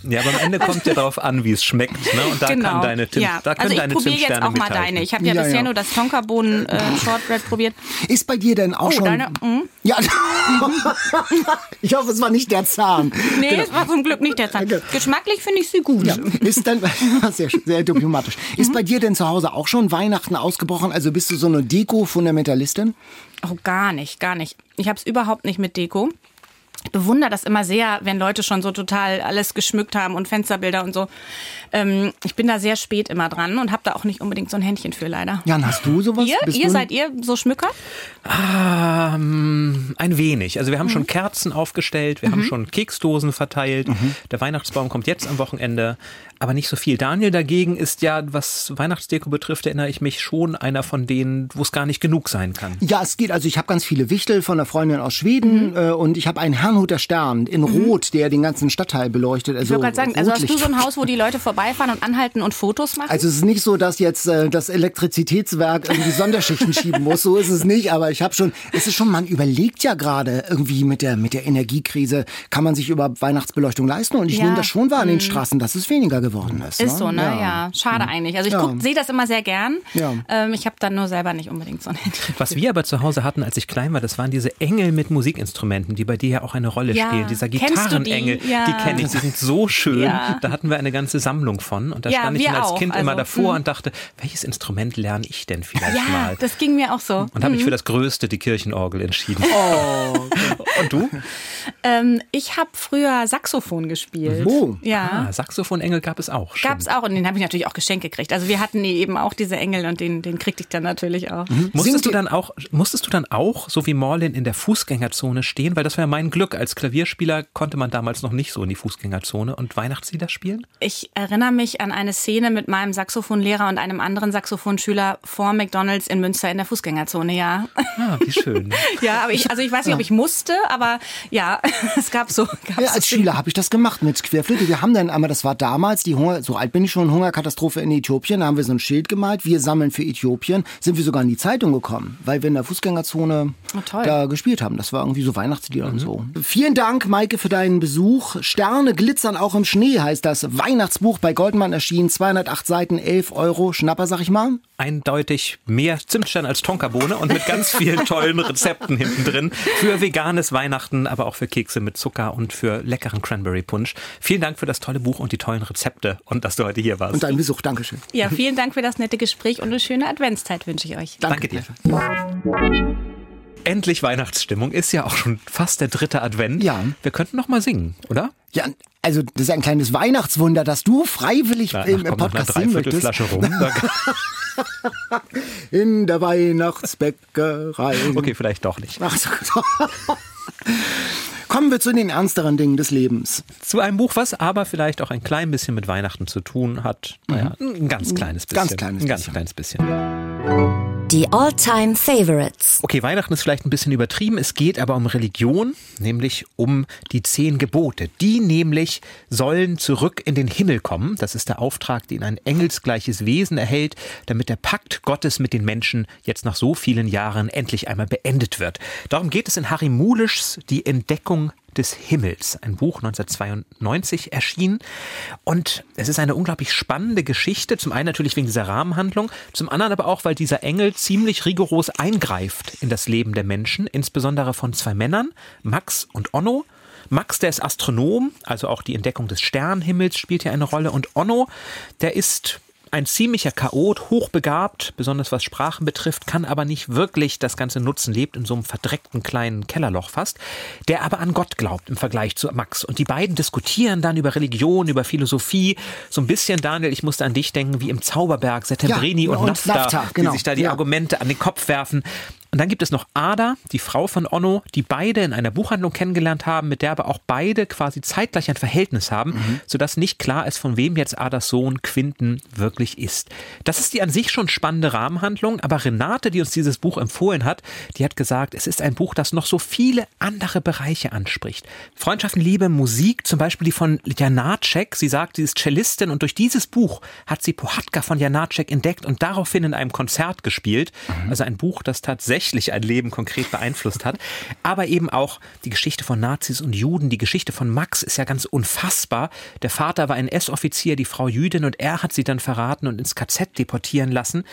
Ja, aber am Ende kommt ja darauf an, wie es schmeckt. Ne? Und da genau. kann deine Tim, ja. da können also ich deine probiere jetzt auch mal deine. Ich habe ja, Ja, bisher ja. nur das Tonkabohnen äh, Shortbread probiert. Ist bei dir denn auch Oh, schon deine, mm. Ja. [LAUGHS] ich hoffe, es war nicht der Zahn. Nee, es war zum Glück nicht der Zahn. Genau. Geschmacklich finde ich sie gut. Ja, ist dann [LAUGHS] sehr, sehr diplomatisch. Ist Mhm. bei dir denn zu Hause auch schon Weihnachten ausgebrochen? Also bist du so eine Deko-Fundamentalistin? Oh, gar nicht, gar nicht. Ich habe es überhaupt nicht mit Deko. Ich bewundere das immer sehr, wenn Leute schon so total alles geschmückt haben und Fensterbilder und so. Ähm, ich bin da sehr spät immer dran und habe da auch nicht unbedingt so ein Händchen für, leider. Jan, hast du sowas? Ihr, Bist ihr du seid ihr so Schmücker? Ähm, ein wenig. Also wir haben Mhm. schon Kerzen aufgestellt, wir haben schon Keksdosen verteilt. Der Weihnachtsbaum kommt jetzt am Wochenende, aber nicht so viel. Daniel dagegen ist ja, was Weihnachtsdeko betrifft, erinnere ich mich schon einer von denen, wo es gar nicht genug sein kann. Ja, es geht. Also ich habe ganz viele Wichtel von einer Freundin aus Schweden Mhm. äh, und ich habe einen Herrnhuter Stern in Rot, der den ganzen Stadtteil beleuchtet. Also Ich wollte gerade sagen, also hast du so ein Haus, wo die Leute vorbeifahren und anhalten und Fotos machen? Also es ist nicht so, dass jetzt äh, das Elektrizitätswerk irgendwie Sonderschichten [LAUGHS] schieben muss. So ist es nicht. Aber ich habe schon, es ist schon, man überlegt ja gerade irgendwie mit der mit der Energiekrise, kann man sich über Weihnachtsbeleuchtung leisten? Und ich Ja. nehme das schon wahr an den Straßen, dass es weniger geworden ist. Ist so, ne? Ja. Ja. Schade eigentlich. Also ich Ja. guck, sehe das immer sehr gern. Ja. Ähm, ich habe dann nur selber nicht unbedingt so ein Handy. Was wir aber zu Hause hatten, als ich klein war, das waren diese Engel mit Musikinstrumenten, die bei dir ja auch eine Rolle Ja. spielen. Dieser die? Gitarrenengel, Ja. die kenne ich, die sind so schön. Ja. Da hatten wir eine ganze Sammlung von und da Ja, stand ich als auch. Kind immer Also, davor mm. und dachte, welches Instrument lerne ich denn vielleicht Ja, mal? das ging mir auch so. Und habe mich für das Größte, die Kirchenorgel, entschieden. Oh. [LAUGHS] Und du? Ähm, ich habe früher Saxophon gespielt. Oh. Ja. Ah, Saxophonengel gab es auch. Gab's stimmt. auch und den habe ich natürlich auch geschenkt gekriegt. Also wir hatten eben auch diese Engel und den, den kriegte ich dann natürlich auch. Singt Musstest du dann auch, musstest du dann auch, so wie Morlin, in der Fußgängerzone stehen? Weil das war ja mein Glück. Als Klavierspieler konnte man damals noch nicht so in die Fußgängerzone und Weihnachtslieder spielen? Ich erinnere mich an eine Szene mit meinem Saxophonlehrer und einem anderen Saxophonschüler vor McDonalds in Münster in der Fußgängerzone, ja. Ah, wie schön. [LAUGHS] Ja, aber ich, also ich weiß nicht, ob ich musste, aber ja. [LAUGHS] es gab so. Gab Ja, so als Schüler habe ich das gemacht mit Querflöte. Wir haben dann einmal, das war damals die Hunger, so alt bin ich schon, Hungerkatastrophe in Äthiopien. Da haben wir so ein Schild gemalt. Wir sammeln für Äthiopien. Sind wir sogar in die Zeitung gekommen, weil wir in der Fußgängerzone Oh. Mhm. da gespielt haben. Das war irgendwie so Weihnachtslieder und so. Vielen Dank, Maike, für deinen Besuch. Sterne glitzern auch im Schnee heißt das Weihnachtsbuch bei Goldmann erschienen. 208 Seiten, 11 Euro. Schnapper, sag ich mal. Eindeutig mehr Zimtstern als Tonkabohne und mit ganz vielen [LAUGHS] tollen Rezepten hinten drin für veganes Weihnachten, aber auch für Kekse mit Zucker und für leckeren Cranberry Punsch. Vielen Dank für das tolle Buch und die tollen Rezepte und dass du heute hier warst. Und deinen Besuch. Dankeschön. Ja, vielen Dank für das nette Gespräch und eine schöne Adventszeit wünsche ich euch. Danke dir. Endlich Weihnachtsstimmung ist ja auch schon fast der dritte Advent. Ja. Wir könnten noch mal singen, oder? Ja, also das ist ein kleines Weihnachtswunder, dass du freiwillig Ja, im ach komm, nach einer Podcast singen möchtest. Dreiviertelflasche rum. [LAUGHS] In der Weihnachtsbäckerei. Okay, vielleicht doch nicht. Ach so. [LAUGHS] [LAUGHS] Kommen wir zu den ernsteren Dingen des Lebens. Zu einem Buch, was aber vielleicht auch ein klein bisschen mit Weihnachten zu tun hat. Naja, ein ganz kleines bisschen. Mhm. Ganz kleines ein ganz kleines bisschen. Die All-Time Favorites. Okay, Weihnachten ist vielleicht ein bisschen übertrieben. Es geht aber um Religion, nämlich um die zehn Gebote. Die nämlich sollen zurück in den Himmel kommen. Das ist der Auftrag, den ein engelsgleiches Wesen erhält, damit der Pakt Gottes mit den Menschen jetzt nach so vielen Jahren endlich einmal beendet wird. Darum geht es in Harry Mulischs Die Entdeckung des Himmels, ein Buch 1992 erschienen. Und es ist eine unglaublich spannende Geschichte. Zum einen natürlich wegen dieser Rahmenhandlung, zum anderen aber auch, weil dieser Engel ziemlich rigoros eingreift in das Leben der Menschen, insbesondere von zwei Männern, Max und Onno. Max, der ist Astronom, also auch die Entdeckung des Sternenhimmels spielt hier eine Rolle. Und Onno, der ist ein ziemlicher Chaot, hochbegabt, besonders was Sprachen betrifft, kann aber nicht wirklich das Ganze nutzen, lebt in so einem verdreckten kleinen Kellerloch fast, der aber an Gott glaubt im Vergleich zu Max. Und die beiden diskutieren dann über Religion, über Philosophie, so ein bisschen, Daniel, ich musste an dich denken, wie im Zauberberg, Settembrini Ja, und, und Nafta, Nafta, genau. die sich da die Ja. Argumente an den Kopf werfen. Und dann gibt es noch Ada, die Frau von Onno, die beide in einer Buchhandlung kennengelernt haben, mit der aber auch beide quasi zeitgleich ein Verhältnis haben, Mhm. sodass nicht klar ist, von wem jetzt Adas Sohn Quinten wirklich ist. Das ist die an sich schon spannende Rahmenhandlung, aber Renate, die uns dieses Buch empfohlen hat, die hat gesagt, es ist ein Buch, das noch so viele andere Bereiche anspricht. Freundschaften, Liebe, Musik, zum Beispiel die von Janacek. Sie sagt, sie ist Cellistin und durch dieses Buch hat sie Pohatka von Janacek entdeckt und daraufhin in einem Konzert gespielt. Also ein Buch, das tatsächlich ein Leben konkret beeinflusst hat. Aber eben auch die Geschichte von Nazis und Juden. Die Geschichte von Max ist ja ganz unfassbar. Der Vater war ein S-Offizier, die Frau Jüdin und er hat sie dann verraten und ins KZ deportieren lassen.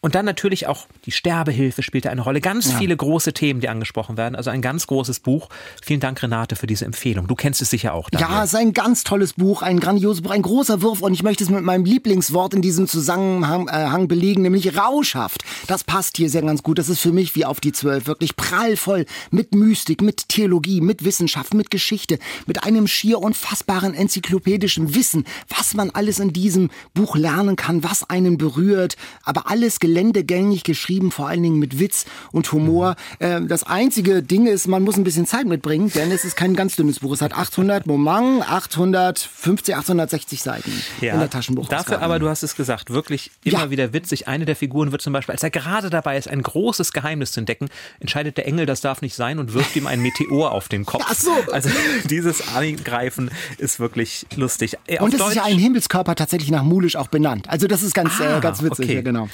Und dann natürlich auch die Sterbehilfe spielte eine Rolle. Ganz viele große Themen, die angesprochen werden. Also ein ganz großes Buch. Vielen Dank, Renate, für diese Empfehlung. Du kennst es sicher auch. Daniel. Ja, es ist ein ganz tolles Buch, ein grandioses Buch, ein großer Wurf und ich möchte es mit meinem Lieblingswort in diesem Zusammenhang äh, belegen, nämlich rauschhaft. Das passt hier sehr ganz gut. Das ist für mich wie auf die Zwölf, wirklich prallvoll mit Mystik, mit Theologie, mit Wissenschaft, mit Geschichte, mit einem schier unfassbaren enzyklopädischen Wissen, was man alles in diesem Buch lernen kann, was einen berührt, aber alles geländegängig geschrieben, vor allen Dingen mit Witz und Humor. Äh, das einzige Ding ist, man muss ein bisschen Zeit mitbringen, denn es ist kein ganz dünnes Buch. Es hat 800 Moment, 850, 860 Seiten in der Taschenbuchausgabe. Dafür aber, du hast es gesagt, wirklich immer Ja. wieder witzig. Eine der Figuren wird zum Beispiel, als er gerade dabei ist, ein großes Geheimnis zu entdecken, entscheidet der Engel, das darf nicht sein und wirft ihm ein Meteor auf den Kopf. Ach so. Also dieses Eingreifen ist wirklich lustig. Äh, Und auf es ist ja Deutsch- ein Himmelskörper tatsächlich nach Mulisch auch benannt. Also das ist ganz, Ah, äh, ganz witzig, okay. ja, genau.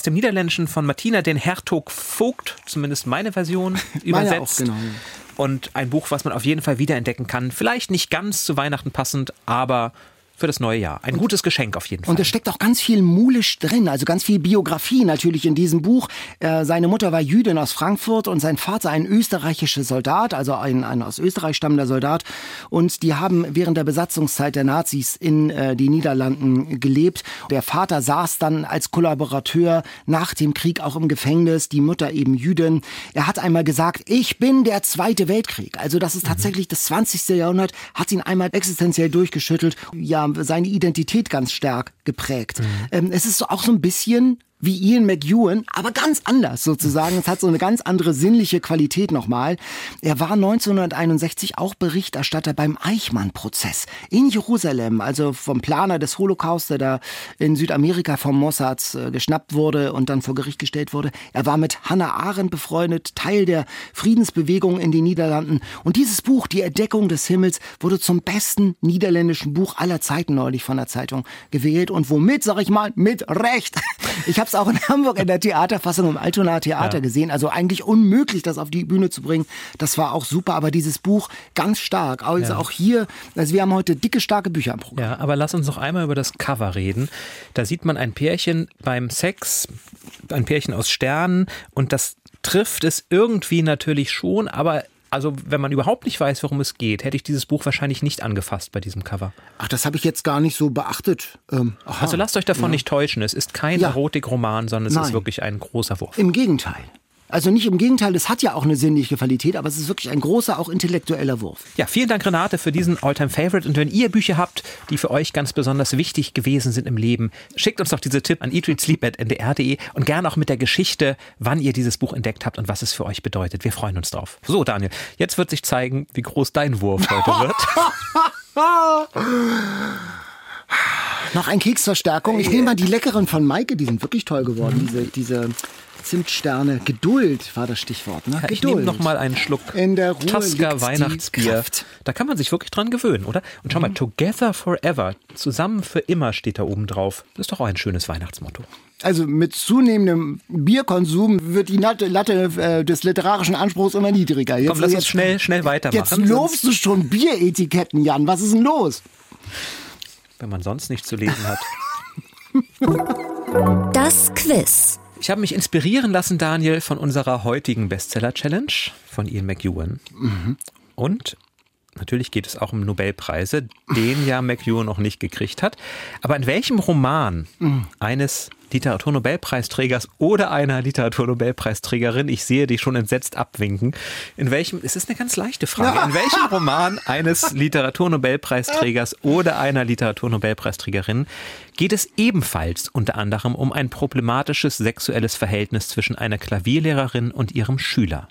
Aus dem Niederländischen von Martina den Herzog Vogt, zumindest meine Version, [LAUGHS] Meine übersetzt. auch, genau. Und ein Buch, was man auf jeden Fall wiederentdecken kann. Vielleicht nicht ganz zu Weihnachten passend, aber für das neue Jahr. Ein gutes Geschenk auf jeden Fall. Und es steckt auch ganz viel Mulisch drin, also ganz viel Biografie natürlich in diesem Buch. Äh, seine Mutter war Jüdin aus Frankfurt und sein Vater ein österreichischer Soldat, also ein, ein aus Österreich stammender Soldat. Und die haben während der Besatzungszeit der Nazis in äh, die Niederlanden gelebt. Der Vater saß dann als Kollaborateur nach dem Krieg auch im Gefängnis, die Mutter eben Jüdin. Er hat einmal gesagt, ich bin der Zweite Weltkrieg. Also das ist tatsächlich das 20. Jahrhundert, hat ihn einmal existenziell durchgeschüttelt. Ja, seine Identität ganz stark geprägt. Ähm, es ist auch so ein bisschen wie Ian McEwan, aber ganz anders sozusagen. Es hat so eine ganz andere sinnliche Qualität nochmal. Er war 1961 auch Berichterstatter beim Eichmann-Prozess in Jerusalem, also vom Planer des Holocaust, der da in Südamerika vom Mossad äh, geschnappt wurde und dann vor Gericht gestellt wurde. Er war mit Hannah Arendt befreundet, Teil der Friedensbewegung in den Niederlanden. Und dieses Buch, Die Entdeckung des Himmels, wurde zum besten niederländischen Buch aller Zeiten neulich von der Zeitung gewählt. Und womit, sag ich mal, mit Recht. [LAUGHS] Ich habe es auch in [LAUGHS] Hamburg in der Theaterfassung im Altona Theater Ja. gesehen. Also eigentlich unmöglich, das auf die Bühne zu bringen. Das war auch super. Aber dieses Buch ganz stark. Also Ja. auch hier, also wir haben heute dicke, starke Bücher im Programm. Ja, aber lass uns noch einmal über das Cover reden. Da sieht man ein Pärchen beim Sex, ein Pärchen aus Sternen und das trifft es irgendwie natürlich schon, aber also wenn man überhaupt nicht weiß, worum es geht, hätte ich dieses Buch wahrscheinlich nicht angefasst bei diesem Cover. Ach, das habe ich jetzt gar nicht so beachtet. Ähm. Also lasst euch davon nicht täuschen. Es ist kein Ja. Erotikroman, sondern es ist Nein. wirklich ein großer Wurf. Im Gegenteil. Also nicht im Gegenteil, es hat ja auch eine sinnliche Qualität, aber es ist wirklich ein großer, auch intellektueller Wurf. Ja, vielen Dank, Renate, für diesen Alltime Favorite. Und wenn ihr Bücher habt, die für euch ganz besonders wichtig gewesen sind im Leben, schickt uns doch diese Tipp an eatreadsleep.ndr.de und gerne auch mit der Geschichte, wann ihr dieses Buch entdeckt habt und was es für euch bedeutet. Wir freuen uns drauf. So, Daniel, jetzt wird sich zeigen, wie groß dein Wurf heute wird. [LAUGHS] Noch ein Keksverstärkung. Ich nehme mal die leckeren von Maike, die sind wirklich toll geworden. Diese, diese Zimtsterne. Geduld war das Stichwort. Ne? Ich Geduld. nehme noch mal einen Schluck In der Ruhe die Weihnachtsbier. Mhm. Da kann man sich wirklich dran gewöhnen, oder? Und schau mal, Together Forever, zusammen für immer steht da oben drauf. Das ist doch auch ein schönes Weihnachtsmotto. Also mit zunehmendem Bierkonsum wird die Latte, Latte äh, des literarischen Anspruchs immer niedriger. Jetzt, Komm, lass uns jetzt, schnell, schnell weitermachen. Jetzt lobst du schon Bieretiketten, Jan. Was ist denn los? Wenn man sonst nichts zu lesen hat. Das Quiz. Ich habe mich inspirieren lassen, Daniel, von unserer heutigen Bestseller-Challenge von Ian McEwan. Und natürlich geht es auch um Nobelpreise, den ja McEwan noch nicht gekriegt hat. Aber in welchem Roman eines Literaturnobelpreisträgers oder einer Literaturnobelpreisträgerin, ich sehe dich schon entsetzt abwinken, in welchem, es ist eine ganz leichte Frage, in welchem Roman eines Literaturnobelpreisträgers oder einer Literaturnobelpreisträgerin geht es ebenfalls unter anderem um ein problematisches sexuelles Verhältnis zwischen einer Klavierlehrerin und ihrem Schüler.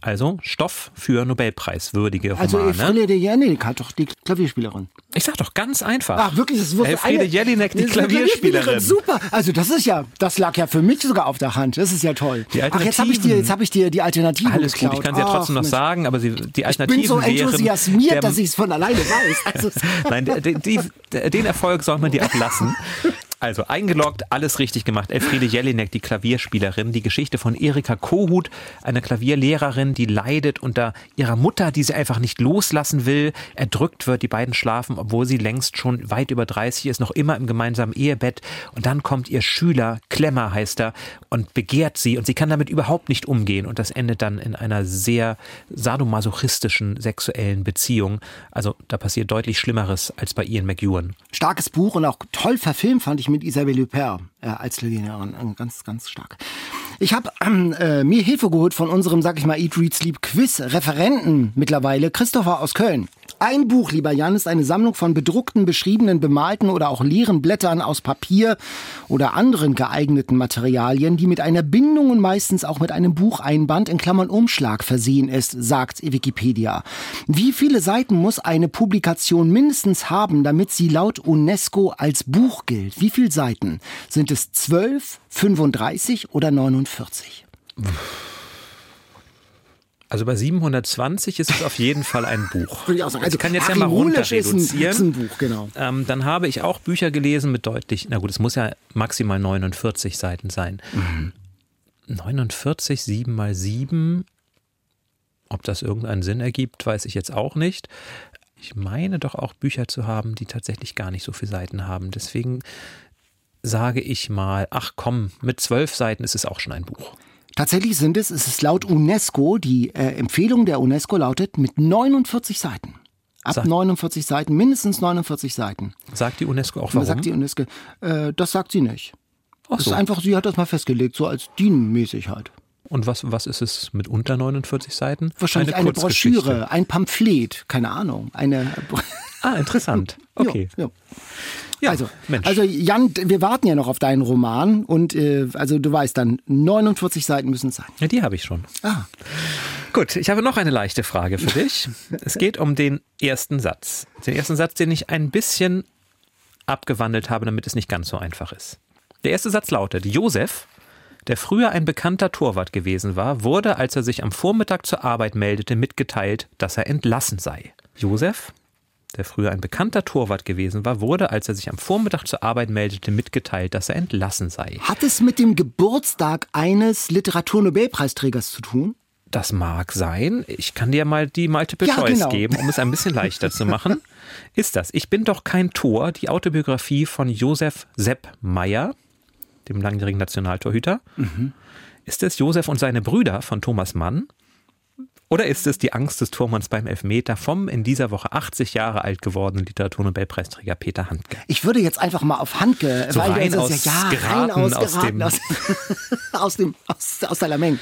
Also Stoff für Nobelpreiswürdige Also Romane. Elfriede de Jelinek hat doch die Klavierspielerin. ich sag doch ganz einfach. Ach, wirklich, das wurde Elfriede eine- Jelinek, die ist Klavierspielerin. Super. Also das ist ja, das lag ja für mich sogar auf der Hand. Das ist ja toll. Die Ach, jetzt habe ich dir, jetzt habe ich dir die Alternative Alles geklaut. gut, ich kann sie ja Ach, trotzdem noch Mensch. sagen, aber sie, die Ich bin Alternativen so wären... enthusiasmiert, der- dass ich es von alleine weiß. [LAUGHS] Also, Nein, die, der- den Erfolg soll man dir auch lassen. [LAUGHS] Also eingeloggt, alles richtig gemacht. Elfriede Jelinek, die Klavierspielerin, die Geschichte von Erika Kohut, einer Klavierlehrerin, die leidet unter ihrer Mutter, die sie einfach nicht loslassen will, erdrückt wird. Die beiden schlafen, obwohl sie längst schon weit über 30 ist, noch immer im gemeinsamen Ehebett. Und dann kommt ihr Schüler, Klemmer heißt er, und begehrt sie und sie kann damit überhaupt nicht umgehen. Und das endet dann in einer sehr sadomasochistischen sexuellen Beziehung. Also da passiert deutlich Schlimmeres als bei Ian McEwan. starkes Buch und auch toll verfilmt fand ich mit Isabelle Huppert äh, als Klaviererin. Äh, Ganz, ganz stark. Ich habe ähm, äh, mir Hilfe geholt von unserem, sag ich mal, Eat, Read, Sleep Quiz Referenten mittlerweile, Christopher aus Köln. Ein Buch, lieber Jan, ist eine Sammlung von bedruckten, beschriebenen, bemalten oder auch leeren Blättern aus Papier oder anderen geeigneten Materialien, die mit einer Bindung und meistens auch mit einem Bucheinband in Klammern Umschlag versehen ist, sagt Wikipedia. Wie viele Seiten muss eine Publikation mindestens haben, damit sie laut UNESCO als Buch gilt? Wie viele Seiten? Sind es 12, 35 oder 49? Also bei 720 ist es auf jeden Fall ein Buch. [LAUGHS] Würde ich auch sagen. Also ich kann jetzt ja mal Harry runter Mulisch ist ein- reduzieren. ist ein Buch, genau. Ähm, dann habe ich auch Bücher gelesen mit deutlich, na gut, es muss ja maximal 49 Seiten sein. Mhm. 49, 7 mal 7. Ob das irgendeinen Sinn ergibt, weiß ich jetzt auch nicht. Ich meine doch auch Bücher zu haben, die tatsächlich gar nicht so viele Seiten haben. Deswegen sage ich mal, ach komm, mit zwölf Seiten ist es auch schon ein Buch. Tatsächlich sind es, es ist laut UNESCO, die äh, Empfehlung der UNESCO lautet mit 49 Seiten. Ab Sag- 49 Seiten, mindestens 49 Seiten. Sagt die UNESCO auch Was warum? sagt die UNESCO? Äh, das sagt sie nicht. Ach Das so. ist einfach, sie hat das mal festgelegt, so als DIN-mäßig halt. Und was, was ist es mit unter 49 Seiten? Wahrscheinlich eine, Kurzgeschichte. Broschüre, ein Pamphlet, keine Ahnung, eine. Ah, interessant. [LAUGHS] Okay. Ja, ja. Ja, also, Mensch. also Jan, wir warten ja noch auf deinen Roman und äh, also du weißt dann, 49 Seiten müssen es sein. Ja, die habe ich schon. Ah. Gut, ich habe noch eine leichte Frage für dich. [LAUGHS] Es geht um den ersten Satz. Den ersten Satz, den ich ein bisschen abgewandelt habe, damit es nicht ganz so einfach ist. Der erste Satz lautet: Josef, der früher ein bekannter Torwart gewesen war, wurde, als er sich am Vormittag zur Arbeit meldete, mitgeteilt, dass er entlassen sei. Josef, der früher ein bekannter Torwart gewesen war, wurde, als er sich am Vormittag zur Arbeit meldete, mitgeteilt, dass er entlassen sei. Hat es mit dem Geburtstag eines Literaturnobelpreisträgers zu tun? Das mag sein. Ich kann dir mal die Multiple Ja, Choice genau. geben, um es ein bisschen leichter zu machen. [LAUGHS] Ist das Ich bin doch kein Tor, die Autobiografie von Josef Sepp Meyer, dem langjährigen Nationaltorhüter? Mhm. Ist es Josef und seine Brüder von Thomas Mann? Oder ist es die Angst des Tormanns beim Elfmeter vom in dieser Woche 80 Jahre alt gewordenen Literaturnobelpreisträger Peter Handke? Ich würde jetzt einfach mal auf Handke, So weil rein aus ja, ja rein geraten aus, aus geraten dem- aus, [LAUGHS] aus dem aus, aus der Lameng.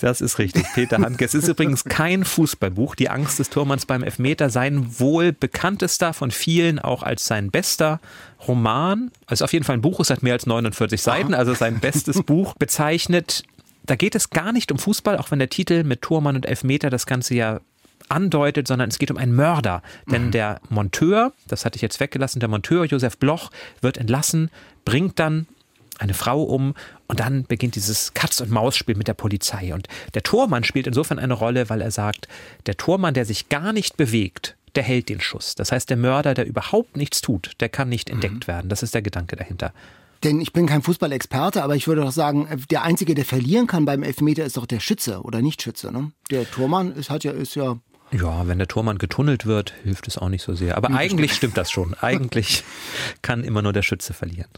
Das ist richtig, Peter Handke. Es ist übrigens kein Fußballbuch. Die Angst des Tormanns beim Elfmeter, sein wohl bekanntester von vielen auch als sein bester Roman. Also auf jeden Fall ein Buch, es hat mehr als 49 Seiten, also sein bestes [LAUGHS] Buch bezeichnet. Da geht es gar nicht um Fußball, auch wenn der Titel mit Tormann und Elfmeter das Ganze ja andeutet, sondern es geht um einen Mörder. Denn der Monteur, das hatte ich jetzt weggelassen, der Monteur Josef Bloch wird entlassen, bringt dann eine Frau um und dann beginnt dieses Katz-und-Maus-Spiel mit der Polizei. Und der Tormann spielt insofern eine Rolle, weil er sagt, der Tormann, der sich gar nicht bewegt, der hält den Schuss. Das heißt, der Mörder, der überhaupt nichts tut, der kann nicht entdeckt werden. Das ist der Gedanke dahinter. Denn ich bin kein Fußballexperte, aber ich würde doch sagen, äh, der Einzige, der verlieren kann beim Elfmeter, ist doch der Schütze oder Nicht-Schütze. Ne? Der Tormann ist, hat ja, ist ja Ja, wenn der Tormann getunnelt wird, hilft es auch nicht so sehr. Aber eigentlich stimmt das schon. Eigentlich [LAUGHS] kann immer nur der Schütze verlieren.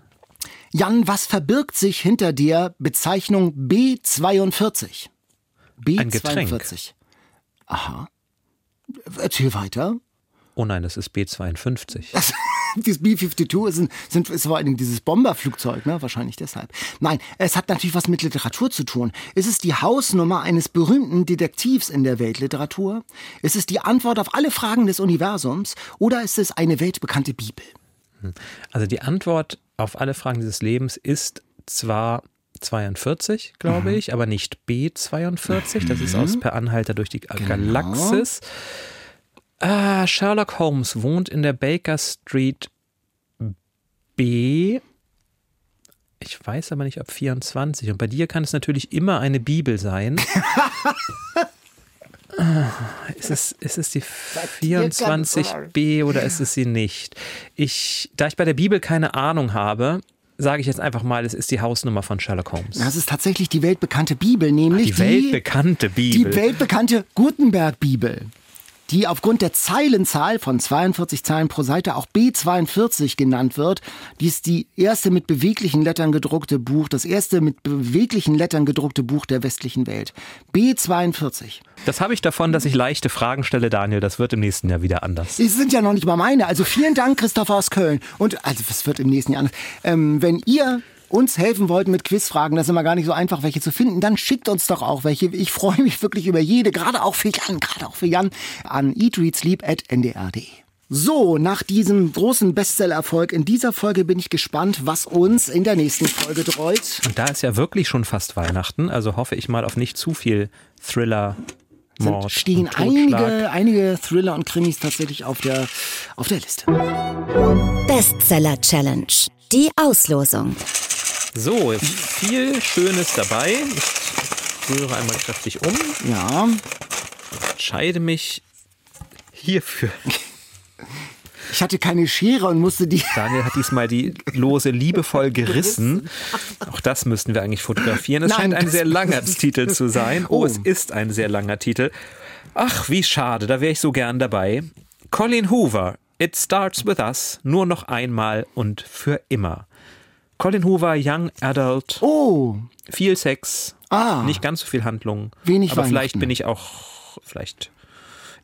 Jan, was verbirgt sich hinter der Bezeichnung B42? B42. Ein Getränk. Aha. Erzähl weiter. Oh nein, das ist B52. [LAUGHS] Dieses B-52 ist, ein, sind, ist vor allen Dingen dieses Bomberflugzeug, ne? wahrscheinlich deshalb. Nein, es hat natürlich was mit Literatur zu tun. Ist es die Hausnummer eines berühmten Detektivs in der Weltliteratur? Ist es die Antwort auf alle Fragen des Universums? Oder ist es eine weltbekannte Bibel? Also die Antwort auf alle Fragen dieses Lebens ist zwar 42, glaube ich, aber nicht B42. Das ist aus Per Anhalter durch die Galaxis. Ah, Sherlock Holmes wohnt in der Baker Street B. Ich weiß aber nicht, ob 24. Und bei dir kann es natürlich immer eine Bibel sein. [LAUGHS] Ah, ist, es, ist es die dir kann es 24b oder ist es sie nicht? Ich, da ich bei der Bibel keine Ahnung habe, sage ich jetzt einfach mal, es ist die Hausnummer von Sherlock Holmes. Das ist tatsächlich die weltbekannte Bibel, nämlich die weltbekannte die Bibel. weltbekannte Gutenberg-Bibel, die aufgrund der Zeilenzahl von 42 Zeilen pro Seite auch B42 genannt wird. Die ist die erste mit beweglichen Lettern gedruckte Buch, das erste mit beweglichen Lettern gedruckte Buch der westlichen Welt. B42. das habe ich davon, dass ich leichte Fragen stelle, Daniel. Das wird im nächsten Jahr wieder anders. Es sind ja noch nicht mal meine. Also vielen Dank, Christopher aus Köln. Und also es wird im nächsten Jahr anders. Ähm, wenn ihr uns helfen wollt mit Quizfragen, das ist immer gar nicht so einfach, welche zu finden, dann schickt uns doch auch welche. Ich freue mich wirklich über jede, gerade auch für Jan, gerade auch für Jan, an eatreadsleep.ndr.de. So, nach diesem großen Bestsellerfolg in dieser Folge bin ich gespannt, was uns in der nächsten Folge dreut. Und da ist ja wirklich schon fast Weihnachten, also hoffe ich mal auf nicht zu viel Thriller, Mord, Sind, stehen einige, einige Thriller und Krimis tatsächlich auf der, auf der Liste. Bestseller Challenge. Die Auslosung. So, viel Schönes dabei. Ich rühre einmal kräftig um, Ja, entscheide mich hierfür. ich hatte keine Schere und musste die Daniel hat diesmal die Lose liebevoll [LAUGHS] gerissen. Auch das müssten wir eigentlich fotografieren. Es Nein, scheint ein sehr langer Titel zu sein. Oh, Oh. es ist ein sehr langer Titel. Ach, wie schade, da wäre ich so gern dabei. Colin Hoover, It Starts With Us, nur noch einmal und für immer. Colin Hoover, Young Adult, Oh, viel Sex, Ah. nicht ganz so viel Handlung. Wenig Aber vielleicht bin ich auch, vielleicht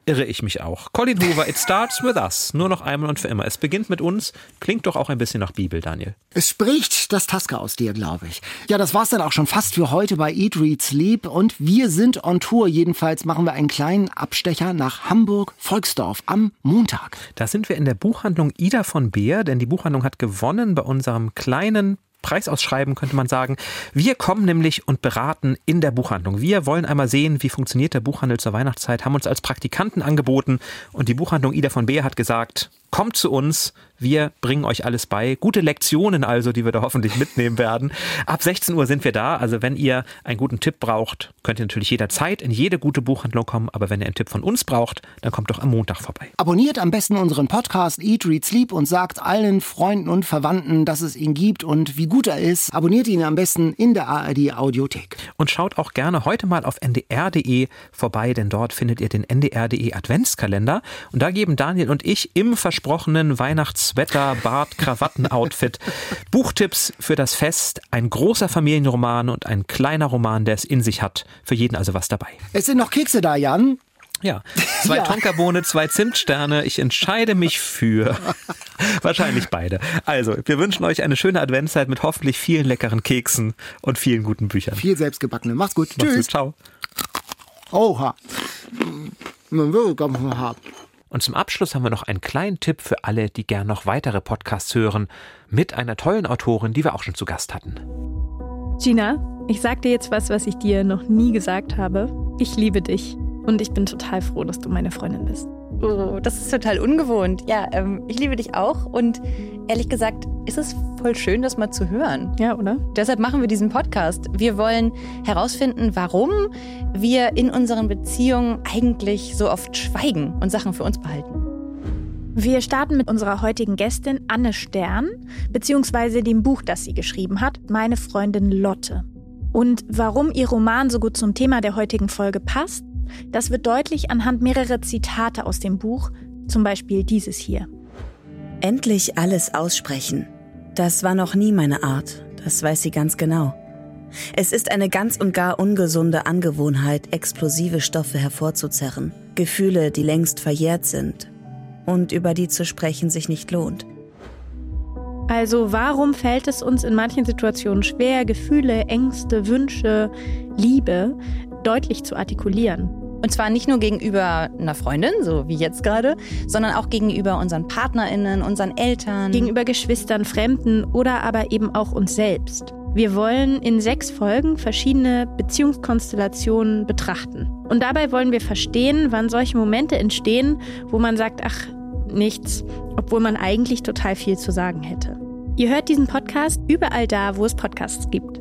irre ich mich auch. Colin Hoover, It Starts With Us. Nur noch einmal und für immer. Es beginnt mit uns. Klingt doch auch ein bisschen nach Bibel, Daniel. Es spricht das Tasker aus dir, glaube ich. Ja, das war's dann auch schon fast für heute bei Eat, Read, Sleep. Und wir sind on Tour. Jedenfalls machen wir einen kleinen Abstecher nach Hamburg-Volksdorf am Montag. Da sind wir in der Buchhandlung Ida von Beer, denn die Buchhandlung hat gewonnen bei unserem kleinen Preisausschreiben, könnte man sagen. Wir kommen nämlich und beraten in der Buchhandlung. Wir wollen einmal sehen, wie funktioniert der Buchhandel zur Weihnachtszeit, haben uns als Praktikanten angeboten und die Buchhandlung Ida von Beer hat gesagt, kommt zu uns, wir bringen euch alles bei. Gute Lektionen also, die wir da hoffentlich mitnehmen werden. Ab 16 Uhr sind wir da. Also wenn ihr einen guten Tipp braucht, könnt ihr natürlich jederzeit in jede gute Buchhandlung kommen. Aber wenn ihr einen Tipp von uns braucht, dann kommt doch am Montag vorbei. Abonniert am besten unseren Podcast Eat, Read, Sleep und sagt allen Freunden und Verwandten, dass es ihn gibt und wie gut er ist. Abonniert ihn am besten in der ARD Audiothek. Und schaut auch gerne heute mal auf ndr.de vorbei, denn dort findet ihr den ndr.de Adventskalender. Und da geben Daniel und ich im versprochenen Weihnachts Sweater, Bart, Krawatten-Outfit. Buchtipps für das Fest, ein großer Familienroman und ein kleiner Roman, der es in sich hat. Für jeden also was dabei. Es sind noch Kekse da, Jan. Ja, zwei [LAUGHS] Ja. Tonkabohne, zwei Zimtsterne. Ich entscheide mich für [LAUGHS] wahrscheinlich beide. Also, wir wünschen euch eine schöne Adventszeit mit hoffentlich vielen leckeren Keksen und vielen guten Büchern. Viel selbstgebackene. Macht's gut. Macht's Tschüss. gut, ciao. Oha. Man will gar nicht haben. Und zum Abschluss haben wir noch einen kleinen Tipp für alle, die gern noch weitere Podcasts hören, mit einer tollen Autorin, die wir auch schon zu Gast hatten. Gina, ich sag dir jetzt was, was ich dir noch nie gesagt habe. Ich liebe dich. Und ich bin total froh, dass du meine Freundin bist. Oh, das ist total ungewohnt. Ja, ähm, ich liebe dich auch. Und ehrlich gesagt, ist es voll schön, das mal zu hören. Ja, oder? Deshalb machen wir diesen Podcast. Wir wollen herausfinden, warum wir in unseren Beziehungen eigentlich so oft schweigen und Sachen für uns behalten. Wir starten mit unserer heutigen Gästin Anne Stern, beziehungsweise dem Buch, das sie geschrieben hat, Meine Freundin Lotte. Und warum ihr Roman so gut zum Thema der heutigen Folge passt, das wird deutlich anhand mehrerer Zitate aus dem Buch, zum Beispiel dieses hier. Endlich alles aussprechen. Das war noch nie meine Art, das weiß sie ganz genau. Es ist eine ganz und gar ungesunde Angewohnheit, explosive Stoffe hervorzuzerren, Gefühle, die längst verjährt sind und über die zu sprechen sich nicht lohnt. Also warum fällt es uns in manchen Situationen schwer, Gefühle, Ängste, Wünsche, Liebe deutlich zu artikulieren? Und zwar nicht nur gegenüber einer Freundin, so wie jetzt gerade, sondern auch gegenüber unseren PartnerInnen, unseren Eltern. Gegenüber Geschwistern, Fremden oder aber eben auch uns selbst. Wir wollen in sechs Folgen verschiedene Beziehungskonstellationen betrachten. Und dabei wollen wir verstehen, wann solche Momente entstehen, wo man sagt, ach, nichts, obwohl man eigentlich total viel zu sagen hätte. Ihr hört diesen Podcast überall da, wo es Podcasts gibt.